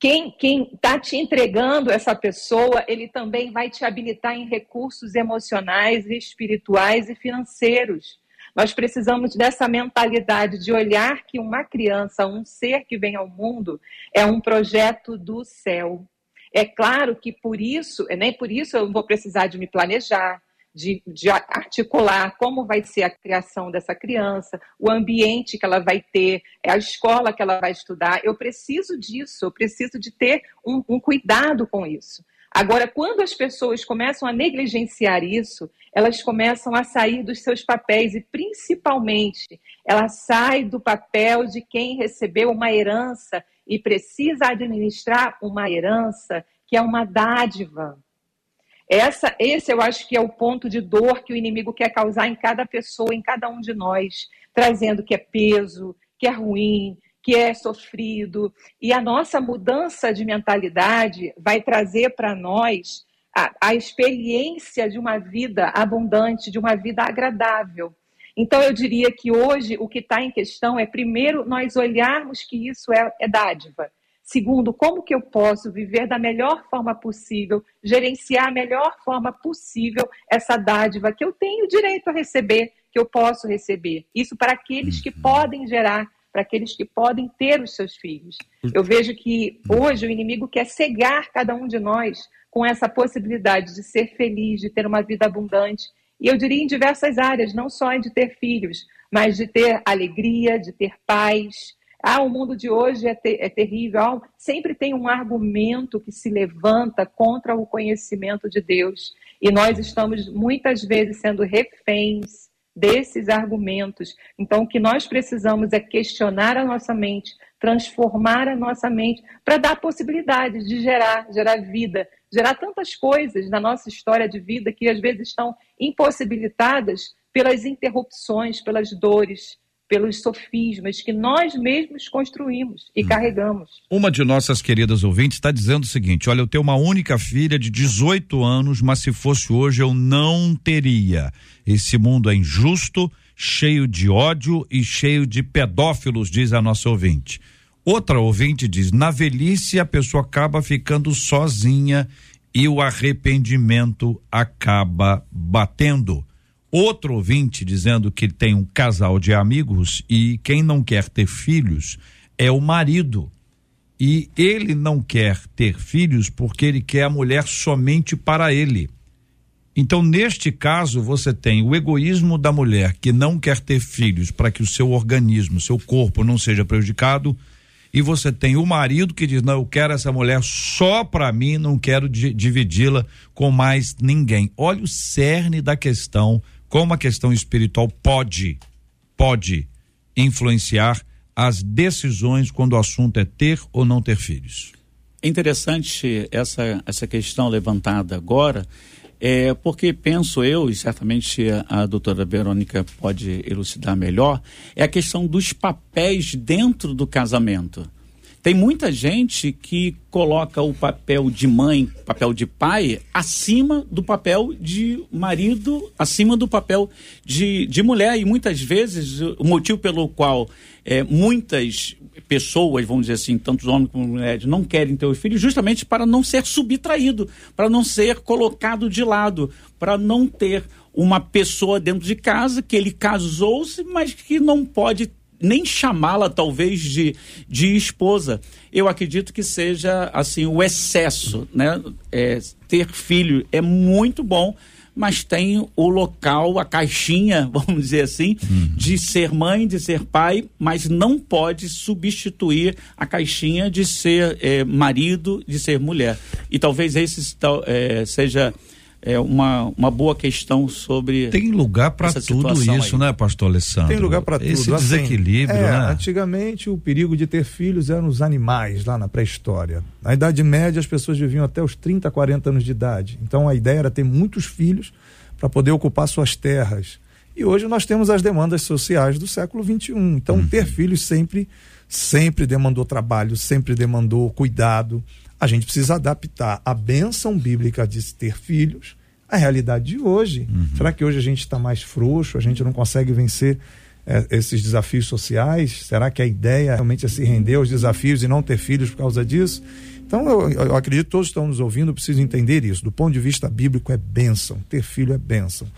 Quem está te entregando essa pessoa, ele também vai te habilitar em recursos emocionais, espirituais e financeiros. Nós precisamos dessa mentalidade de olhar que uma criança, um ser que vem ao mundo, é um projeto do céu. É claro que por isso, nem por isso eu vou precisar de me planejar, de, de, articular como vai ser a criação dessa criança, o ambiente que ela vai ter, a escola que ela vai estudar. Eu preciso disso, eu preciso de ter um, um cuidado com isso. Agora, quando as pessoas começam a negligenciar isso, elas começam a sair dos seus papéis e, principalmente, ela sai do papel de quem recebeu uma herança e precisa administrar uma herança que é uma dádiva. Essa, esse eu acho que é o ponto de dor que o inimigo quer causar em cada pessoa, em cada um de nós, trazendo que é peso, que é ruim, que é sofrido. E a nossa mudança de mentalidade vai trazer para nós a, a experiência de uma vida abundante, de uma vida agradável. Então, eu diria que hoje o que está em questão é, primeiro, nós olharmos que isso é, é dádiva. Segundo, como que eu posso viver da melhor forma possível, gerenciar a melhor forma possível essa dádiva que eu tenho direito a receber, que eu posso receber. Isso para aqueles que uhum. podem gerar para aqueles que podem ter os seus filhos. Eu vejo que hoje o inimigo quer cegar cada um de nós com essa possibilidade de ser feliz, de ter uma vida abundante. E eu diria em diversas áreas, não só de ter filhos, mas de ter alegria, de ter paz. Ah, o mundo de hoje é, ter, é terrível. Ah, sempre tem um argumento que se levanta contra o conhecimento de Deus. E nós estamos muitas vezes sendo reféns desses argumentos. Então, o que nós precisamos é questionar a nossa mente, transformar a nossa mente para dar possibilidades de gerar, gerar vida, gerar tantas coisas na nossa história de vida que às vezes estão impossibilitadas pelas interrupções, pelas dores, pelos sofismas que nós mesmos construímos e hum. carregamos. Uma de nossas queridas ouvintes está dizendo o seguinte: olha, eu tenho uma única filha de 18 anos, mas se fosse hoje eu não teria. Esse mundo é injusto, cheio de ódio e cheio de pedófilos, diz a nossa ouvinte. Outra ouvinte diz: na velhice a pessoa acaba ficando sozinha e o arrependimento acaba batendo. Outro ouvinte dizendo que tem um casal de amigos e quem não quer ter filhos é o marido. E ele não quer ter filhos porque ele quer a mulher somente para ele. Então, neste caso, você tem o egoísmo da mulher que não quer ter filhos para que o seu organismo, seu corpo não seja prejudicado, e você tem o marido que diz: Não, eu quero essa mulher só para mim, não quero dividi-la com mais ninguém. Olha o cerne da questão como a questão espiritual pode, pode influenciar as decisões quando o assunto é ter ou não ter filhos. É interessante essa, essa questão levantada agora, É, porque penso eu, e certamente a, a doutora Verônica pode elucidar melhor, é a questão dos papéis dentro do casamento. Tem muita gente que coloca o papel de mãe, papel de pai, acima do papel de marido, acima do papel de, de mulher. E muitas vezes o motivo pelo qual é, muitas pessoas, vamos dizer assim, tanto os homens como mulheres, não querem ter os filhos, justamente para não ser subtraído, para não ser colocado de lado, para não ter uma pessoa dentro de casa que ele casou-se, mas que não pode nem chamá-la talvez de, de esposa. Eu acredito que seja assim o excesso, né? É, ter filho é muito bom, mas tem o local, a caixinha, vamos dizer assim, uhum. de ser mãe, de ser pai, mas não pode substituir a caixinha de ser é, marido, de ser mulher. E talvez esse é, seja é uma, uma boa questão sobre. Tem lugar para tudo isso, aí. né, pastor Alessandro? Tem lugar para tudo. Esse assim, desequilíbrio, é, né? Antigamente, o perigo de ter filhos eram os animais lá na pré-história. Na Idade Média, as pessoas viviam até os 30, 40 anos de idade. Então, a ideia era ter muitos filhos para poder ocupar suas terras. E hoje nós temos as demandas sociais do século XXI. Então, uhum. ter filhos sempre, sempre demandou trabalho, sempre demandou cuidado a gente precisa adaptar a bênção bíblica de ter filhos à realidade de hoje. Uhum. Será que hoje a gente está mais frouxo, a gente não consegue vencer é, esses desafios sociais? Será que a ideia realmente é se render aos desafios e não ter filhos por causa disso? Então, eu, eu acredito que todos estão nos ouvindo, precisam entender isso. Do ponto de vista bíblico, é bênção. Ter filho é bênção.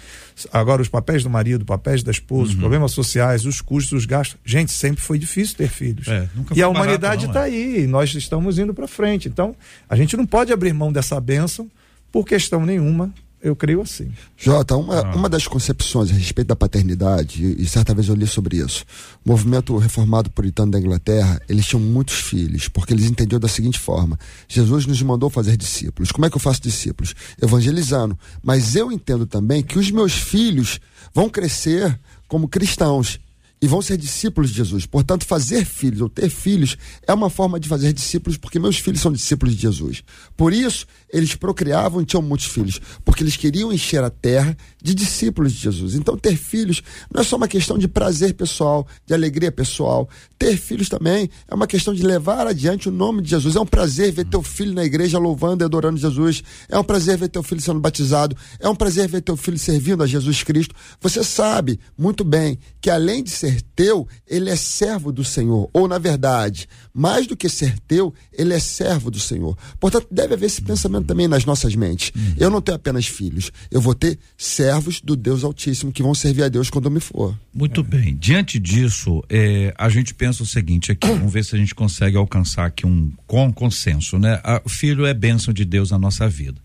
Agora, os papéis do marido, papéis da esposa, uhum. os problemas sociais, os custos, os gastos. Gente, sempre foi difícil ter filhos. É, e a humanidade está é. aí, nós estamos indo para frente. Então, a gente não pode abrir mão dessa bênção por questão nenhuma eu creio assim. Jota, uma, ah. uma das concepções a respeito da paternidade, e, e, certa vez eu li sobre isso, o movimento reformado puritano da Inglaterra, eles tinham muitos filhos, porque eles entendiam da seguinte forma: Jesus nos mandou fazer discípulos. Como é que eu faço discípulos? Evangelizando. Mas eu entendo também que os meus filhos vão crescer como cristãos e vão ser discípulos de Jesus. Portanto, fazer filhos ou ter filhos é uma forma de fazer discípulos, porque meus filhos são discípulos de Jesus. Por isso, eles procriavam e tinham muitos filhos, porque eles queriam encher a terra de discípulos de Jesus. Então, ter filhos não é só uma questão de prazer pessoal, de alegria pessoal. Ter filhos também é uma questão de levar adiante o nome de Jesus. É um prazer ver teu filho na igreja louvando e adorando Jesus. É um prazer ver teu filho sendo batizado. É um prazer ver teu filho servindo a Jesus Cristo. Você sabe muito bem que além de ser teu, ele é servo do Senhor. Ou, na verdade, mais do que ser teu, ele é servo do Senhor. Portanto, deve haver esse pensamento também nas nossas mentes. Eu não tenho apenas filhos, eu vou ter servos do Deus Altíssimo que vão servir a Deus quando eu me for. Muito bem. Diante disso, é, a gente pensa o seguinte aqui, vamos ver se a gente consegue alcançar aqui um com consenso, né? O filho é bênção de Deus na nossa vida.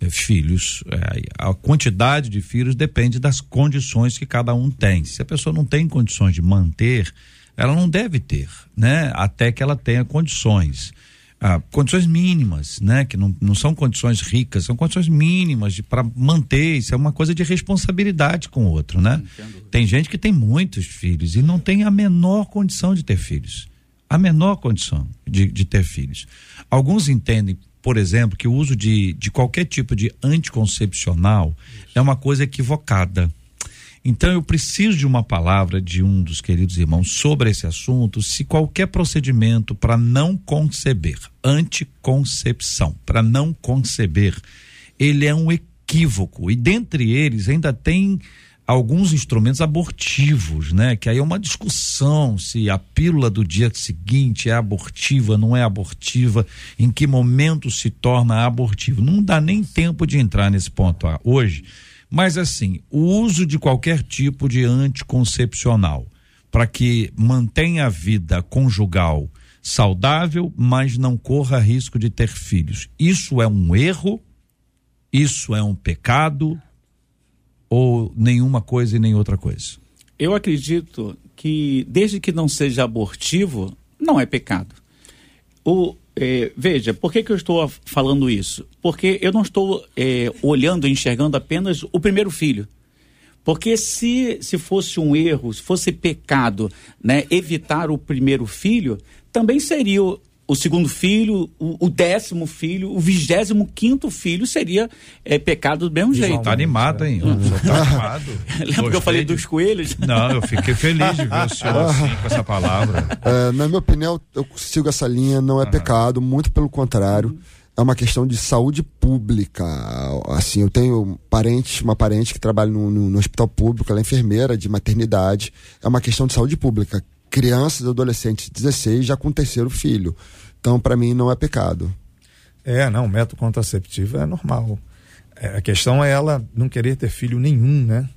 É, filhos, é, a quantidade de filhos depende das condições que cada um tem. Se a pessoa não tem condições de manter, ela não deve ter, né? Até que ela tenha condições. Ah, condições mínimas, né? Que não, não são condições ricas, são condições mínimas para manter. Isso é uma coisa de responsabilidade com o outro, né? Entendo. Tem gente que tem muitos filhos e não tem a menor condição de ter filhos. A menor condição de, de ter filhos. Alguns entendem, por exemplo, que o uso de, de qualquer tipo de anticoncepcional Isso. é uma coisa equivocada. Então eu preciso de uma palavra de um dos queridos irmãos sobre esse assunto, se qualquer procedimento para não conceber, anticoncepção, para não conceber, ele é um equívoco e dentre eles ainda tem alguns instrumentos abortivos, né? Que aí é uma discussão se a pílula do dia seguinte é abortiva, não é abortiva, em que momento se torna abortivo. Não dá nem tempo de entrar nesse ponto ah, hoje mas assim, o uso de qualquer tipo de anticoncepcional para que mantenha a vida conjugal saudável, mas não corra risco de ter filhos. Isso é um erro? Isso é um pecado? Ou nenhuma coisa e nem outra coisa? Eu acredito que, desde que não seja abortivo, não é pecado. O, é, veja, por que, que eu estou falando isso? Porque eu não estou é, olhando, enxergando apenas o primeiro filho. Porque se, se fosse um erro, se fosse pecado, né, evitar o primeiro filho, também seria o segundo filho, o, o décimo filho, o vigésimo quinto filho seria é, pecado do mesmo jeito. Tá animado, hein? Hum. Tá animado. Lembra que eu falei de... dos coelhos? Não, eu fiquei feliz de ver o senhor assim, com essa palavra. É, na minha opinião, eu sigo essa linha, não é uhum. pecado, muito pelo contrário. É uma questão de saúde pública. Assim, eu tenho parentes, uma parente que trabalha no, no, no hospital público, ela é enfermeira de maternidade. É uma questão de saúde pública crianças, adolescentes, 16, já com o terceiro filho. Então, para mim, não é pecado. É, não, o método contraceptivo é normal. É, a questão é ela não querer ter filho nenhum, né?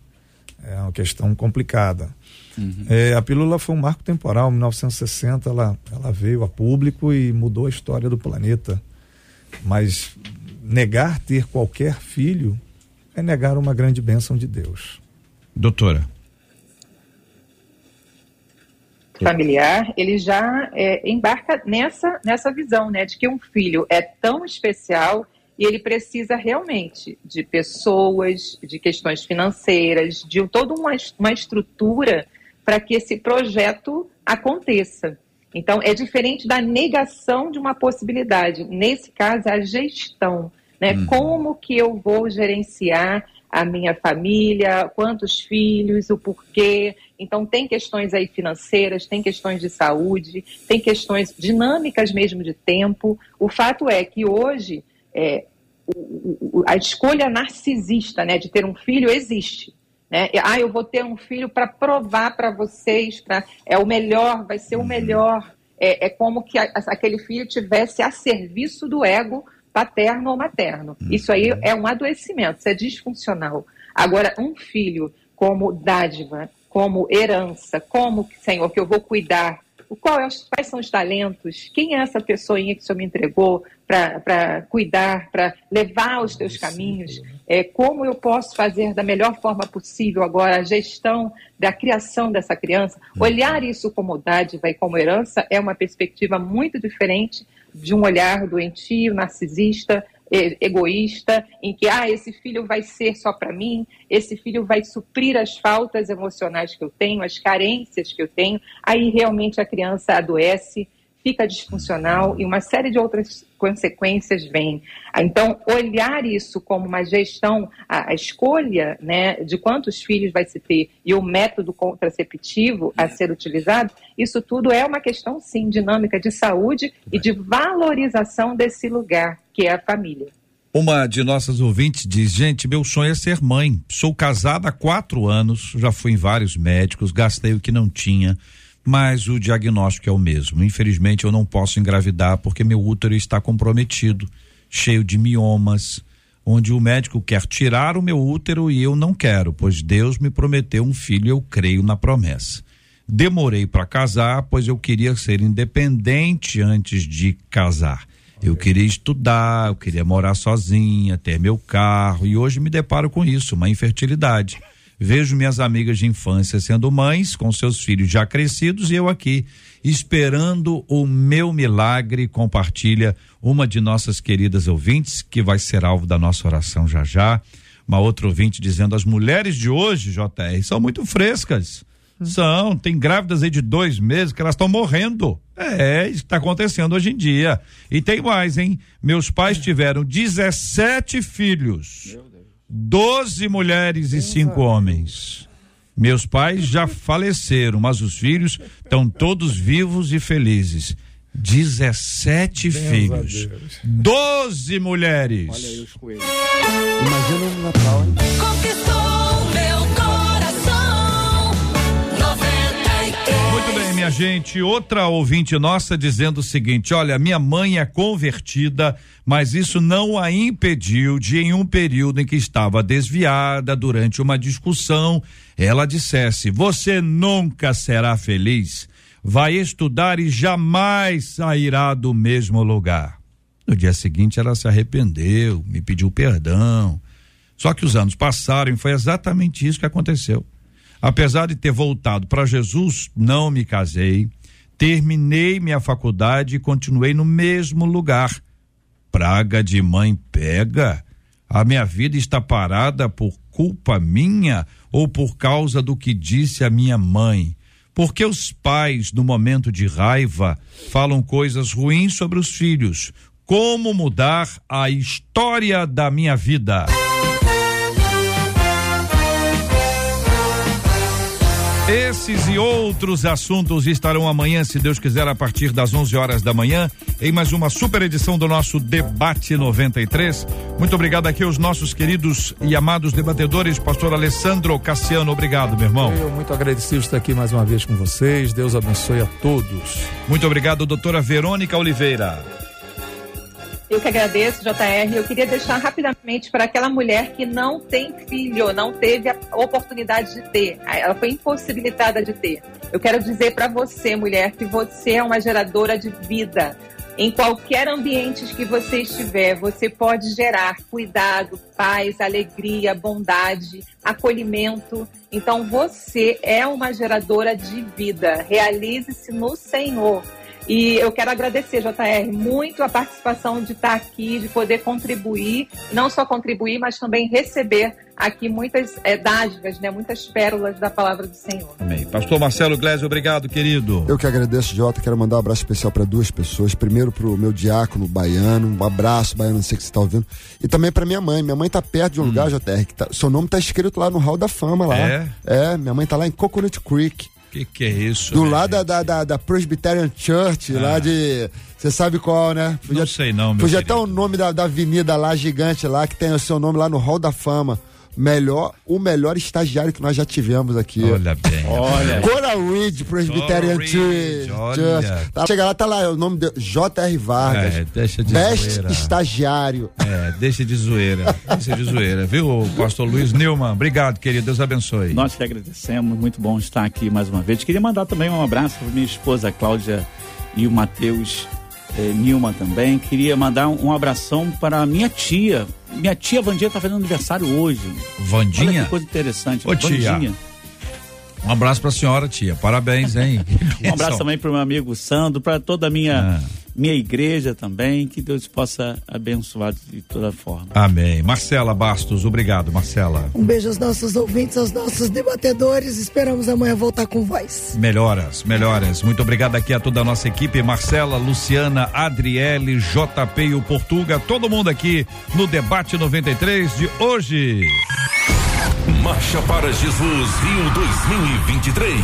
É uma questão complicada. Uhum. É, a pílula foi um marco temporal, em 1960 ela, ela veio a público e mudou a história do planeta. Mas negar ter qualquer filho é negar uma grande bênção de Deus. Doutora familiar, ele já é, embarca nessa, nessa visão, né, de que um filho é tão especial e ele precisa realmente de pessoas, de questões financeiras, de toda uma, uma estrutura para que esse projeto aconteça. Então, é diferente da negação de uma possibilidade. Nesse caso, é a gestão. Né? Uhum. Como que eu vou gerenciar a minha família, quantos filhos, o porquê. Então, tem questões aí financeiras, tem questões de saúde, tem questões dinâmicas mesmo de tempo. O fato é que hoje é, a escolha narcisista né, de ter um filho existe. Né? Ah, eu vou ter um filho para provar para vocês, pra, é o melhor, vai ser o uhum. melhor. É, é como que a, aquele filho tivesse a serviço do ego paterno ou materno. Uhum. Isso aí é um adoecimento, isso é disfuncional. Agora, um filho como dádiva, como herança, como, Senhor, que eu vou cuidar, qual é, quais são os talentos, quem é essa pessoinha que o Senhor me entregou para cuidar, para levar os teus caminhos, é, como eu posso fazer da melhor forma possível agora a gestão da criação dessa criança. Uhum. Olhar isso como dádiva e como herança é uma perspectiva muito diferente de um olhar doentio, narcisista, egoísta, em que ah, esse filho vai ser só para mim, esse filho vai suprir as faltas emocionais que eu tenho, as carências que eu tenho, aí realmente a criança adoece fica disfuncional e uma série de outras consequências vêm. Então, olhar isso como uma gestão, a, a, escolha né, de quantos filhos vai se ter e o método contraceptivo a ser utilizado, isso tudo é uma questão, sim, dinâmica de saúde e de valorização desse lugar, que é a família. Uma de nossas ouvintes diz: Gente, meu sonho é ser mãe. Sou casada há quatro anos, já fui em vários médicos, gastei o que não tinha mas o diagnóstico é o mesmo. Infelizmente, eu não posso engravidar porque meu útero está comprometido, cheio de miomas, onde o médico quer tirar o meu útero e eu não quero, pois Deus me prometeu um filho e eu creio na promessa. Demorei para casar, pois eu queria ser independente antes de casar. Eu queria estudar, eu queria morar sozinha, ter meu carro e hoje me deparo com isso, uma infertilidade. Vejo minhas amigas de infância sendo mães, com seus filhos já crescidos, e eu aqui, esperando o meu milagre, compartilha uma de nossas queridas ouvintes, que vai ser alvo da nossa oração já já. Uma outra ouvinte dizendo: as mulheres de hoje, JR, são muito frescas. Hum. São, tem grávidas aí de dois meses que elas estão morrendo. É, isso está acontecendo hoje em dia. E tem mais, hein? Meus pais tiveram 17 filhos. Doze mulheres e cinco homens. Meus pais já faleceram, mas os filhos estão todos vivos e felizes. 17 Deus filhos. Doze mulheres. Olha aí os coelhos. Imagina um Natal, hein? Minha gente, outra ouvinte nossa dizendo o seguinte: olha, minha mãe é convertida, mas isso não a impediu de, em um período em que estava desviada durante uma discussão, ela dissesse: Você nunca será feliz, vai estudar e jamais sairá do mesmo lugar. No dia seguinte, ela se arrependeu, me pediu perdão. Só que os anos passaram e foi exatamente isso que aconteceu. Apesar de ter voltado para Jesus, não me casei, terminei minha faculdade e continuei no mesmo lugar. Praga de mãe pega? A minha vida está parada por culpa minha ou por causa do que disse a minha mãe? Por que os pais, no momento de raiva, falam coisas ruins sobre os filhos? Como mudar a história da minha vida? Esses e outros assuntos estarão amanhã, se Deus quiser, a partir das 11 horas da manhã, em mais uma super edição do nosso Debate 93. Muito obrigado aqui aos nossos queridos e amados debatedores, pastor Alessandro Cassiano. Obrigado, meu irmão. Eu muito agradecido de estar aqui mais uma vez com vocês. Deus abençoe a todos. Muito obrigado, doutora Verônica Oliveira. Eu que agradeço, JR. Eu queria deixar rapidamente para aquela mulher que não tem filho, não teve a oportunidade de ter, ela foi impossibilitada de ter. Eu quero dizer para você, mulher, que você é uma geradora de vida. Em qualquer ambiente que você estiver, você pode gerar cuidado, paz, alegria, bondade, acolhimento. Então você é uma geradora de vida. Realize-se no Senhor. E eu quero agradecer, JR, muito a participação de estar aqui, de poder contribuir, não só contribuir, mas também receber aqui muitas é, dádivas, né, muitas pérolas da palavra do Senhor. Amém. Pastor Marcelo Glésio, obrigado, querido. Eu que agradeço, Jota. Quero mandar um abraço especial para duas pessoas. Primeiro para o meu diácono baiano, um abraço, baiano, não sei que você está ouvindo. E também para minha mãe. Minha mãe está perto de um hum. lugar, JR, que tá, seu nome está escrito lá no Hall da Fama lá. É? É, minha mãe está lá em Coconut Creek. Que que é isso? Do lado da, da, da, da, Presbyterian Church, ah. lá de. Você sabe qual, né? Podia, não sei não, meu Podia até o nome da, da avenida lá gigante lá, que tem o seu nome lá no Hall da Fama melhor, o melhor estagiário que nós já tivemos aqui. Olha bem. Olha. Coral Ridge Presbyterian Church. Tá, chega lá, tá lá, o nome de J.R. Vargas. É, deixa de Best zoeira. estagiário. É, deixa de zoeira. deixa de zoeira, viu, pastor Luiz Nilman? Obrigado, querido. Deus abençoe. Nós que agradecemos, muito bom estar aqui mais uma vez. Queria mandar também um abraço para minha esposa Cláudia e o Matheus eh, Nilma também. Queria mandar um, um abração para minha tia. Minha tia Vandinha está fazendo aniversário hoje. Vandinha? Olha que coisa interessante. Ô, tia. Vandinha. Um abraço para a senhora, tia. Parabéns, hein? um abraço também para o meu amigo Sandro, para toda a minha ah minha igreja também, que Deus possa abençoar de toda forma. Amém. Marcela Bastos, obrigado, Marcela. Um beijo aos nossos ouvintes, aos nossos debatedores. Esperamos amanhã voltar com voz. Melhoras, melhoras. Muito obrigado aqui a toda a nossa equipe, Marcela, Luciana, Adriele, JP e o Portuga, todo mundo aqui no debate 93 de hoje. Marcha para Jesus Rio 2023.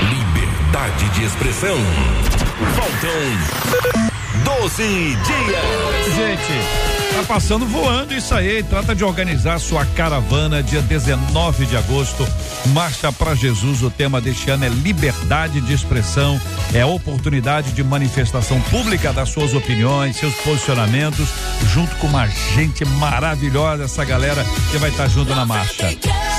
Liberdade de expressão. Faltam 12 dias. Gente, tá passando voando isso aí. Trata de organizar sua caravana dia 19 de agosto. Marcha para Jesus. O tema deste ano é liberdade de expressão. É oportunidade de manifestação pública das suas opiniões, seus posicionamentos, junto com uma gente maravilhosa, essa galera que vai estar tá junto na marcha.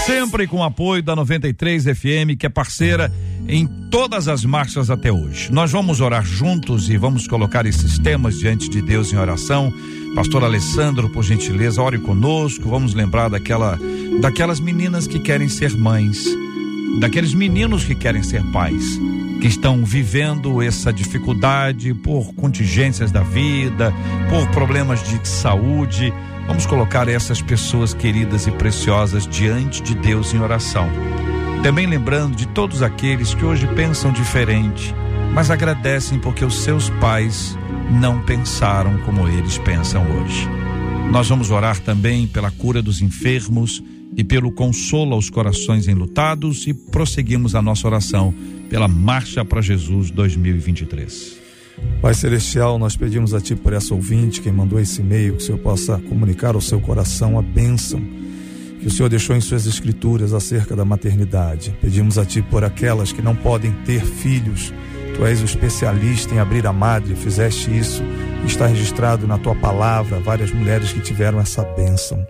Sempre com o apoio da 93 FM, que é parceira em todas as marchas até hoje. Nós vamos orar juntos e vamos colocar esses temas diante de Deus em oração. Pastor Alessandro, por gentileza, ore conosco. Vamos lembrar daquela, daquelas meninas que querem ser mães, daqueles meninos que querem ser pais, que estão vivendo essa dificuldade por contingências da vida, por problemas de saúde. Vamos colocar essas pessoas queridas e preciosas diante de Deus em oração. Também lembrando de todos aqueles que hoje pensam diferente, mas agradecem porque os seus pais não pensaram como eles pensam hoje. Nós vamos orar também pela cura dos enfermos e pelo consolo aos corações enlutados e prosseguimos a nossa oração pela Marcha para Jesus 2023. Pai Celestial, nós pedimos a Ti por essa ouvinte que mandou esse e-mail, que o Senhor possa comunicar ao seu coração a bênção que o Senhor deixou em suas escrituras acerca da maternidade. Pedimos a Ti por aquelas que não podem ter filhos. Tu és o especialista em abrir a madre, fizeste isso, está registrado na Tua palavra várias mulheres que tiveram essa bênção.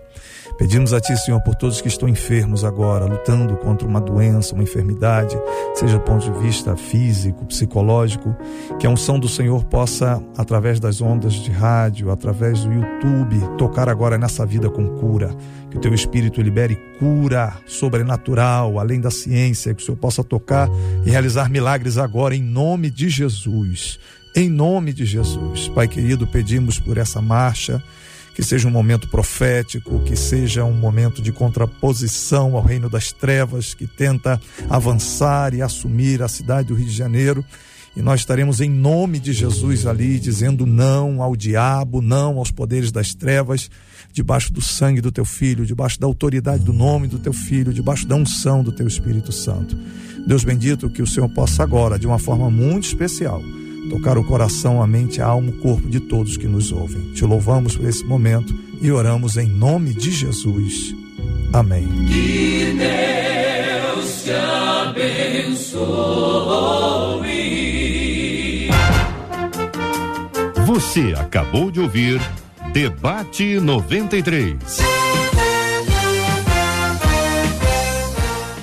Pedimos a Ti, Senhor, por todos que estão enfermos agora, lutando contra uma doença, uma enfermidade, seja do ponto de vista físico, psicológico, que a unção do Senhor possa, através das ondas de rádio, através do YouTube, tocar agora nessa vida com cura. Que o Teu Espírito libere cura sobrenatural, além da ciência, que o Senhor possa tocar e realizar milagres agora, em nome de Jesus. Em nome de Jesus. Pai querido, pedimos por essa marcha que seja um momento profético, que seja um momento de contraposição ao reino das trevas, que tenta avançar e assumir a cidade do Rio de Janeiro. E nós estaremos em nome de Jesus ali, dizendo não ao diabo, não aos poderes das trevas, debaixo do sangue do teu filho, debaixo da autoridade do nome do teu filho, debaixo da unção do teu Espírito Santo. Deus bendito, que o Senhor possa agora, de uma forma muito especial, tocar o coração, a mente, a alma, o corpo de todos que nos ouvem. Te louvamos por esse momento e oramos em nome de Jesus. Amém. Que Deus te abençoe. Você acabou de ouvir Debate 93.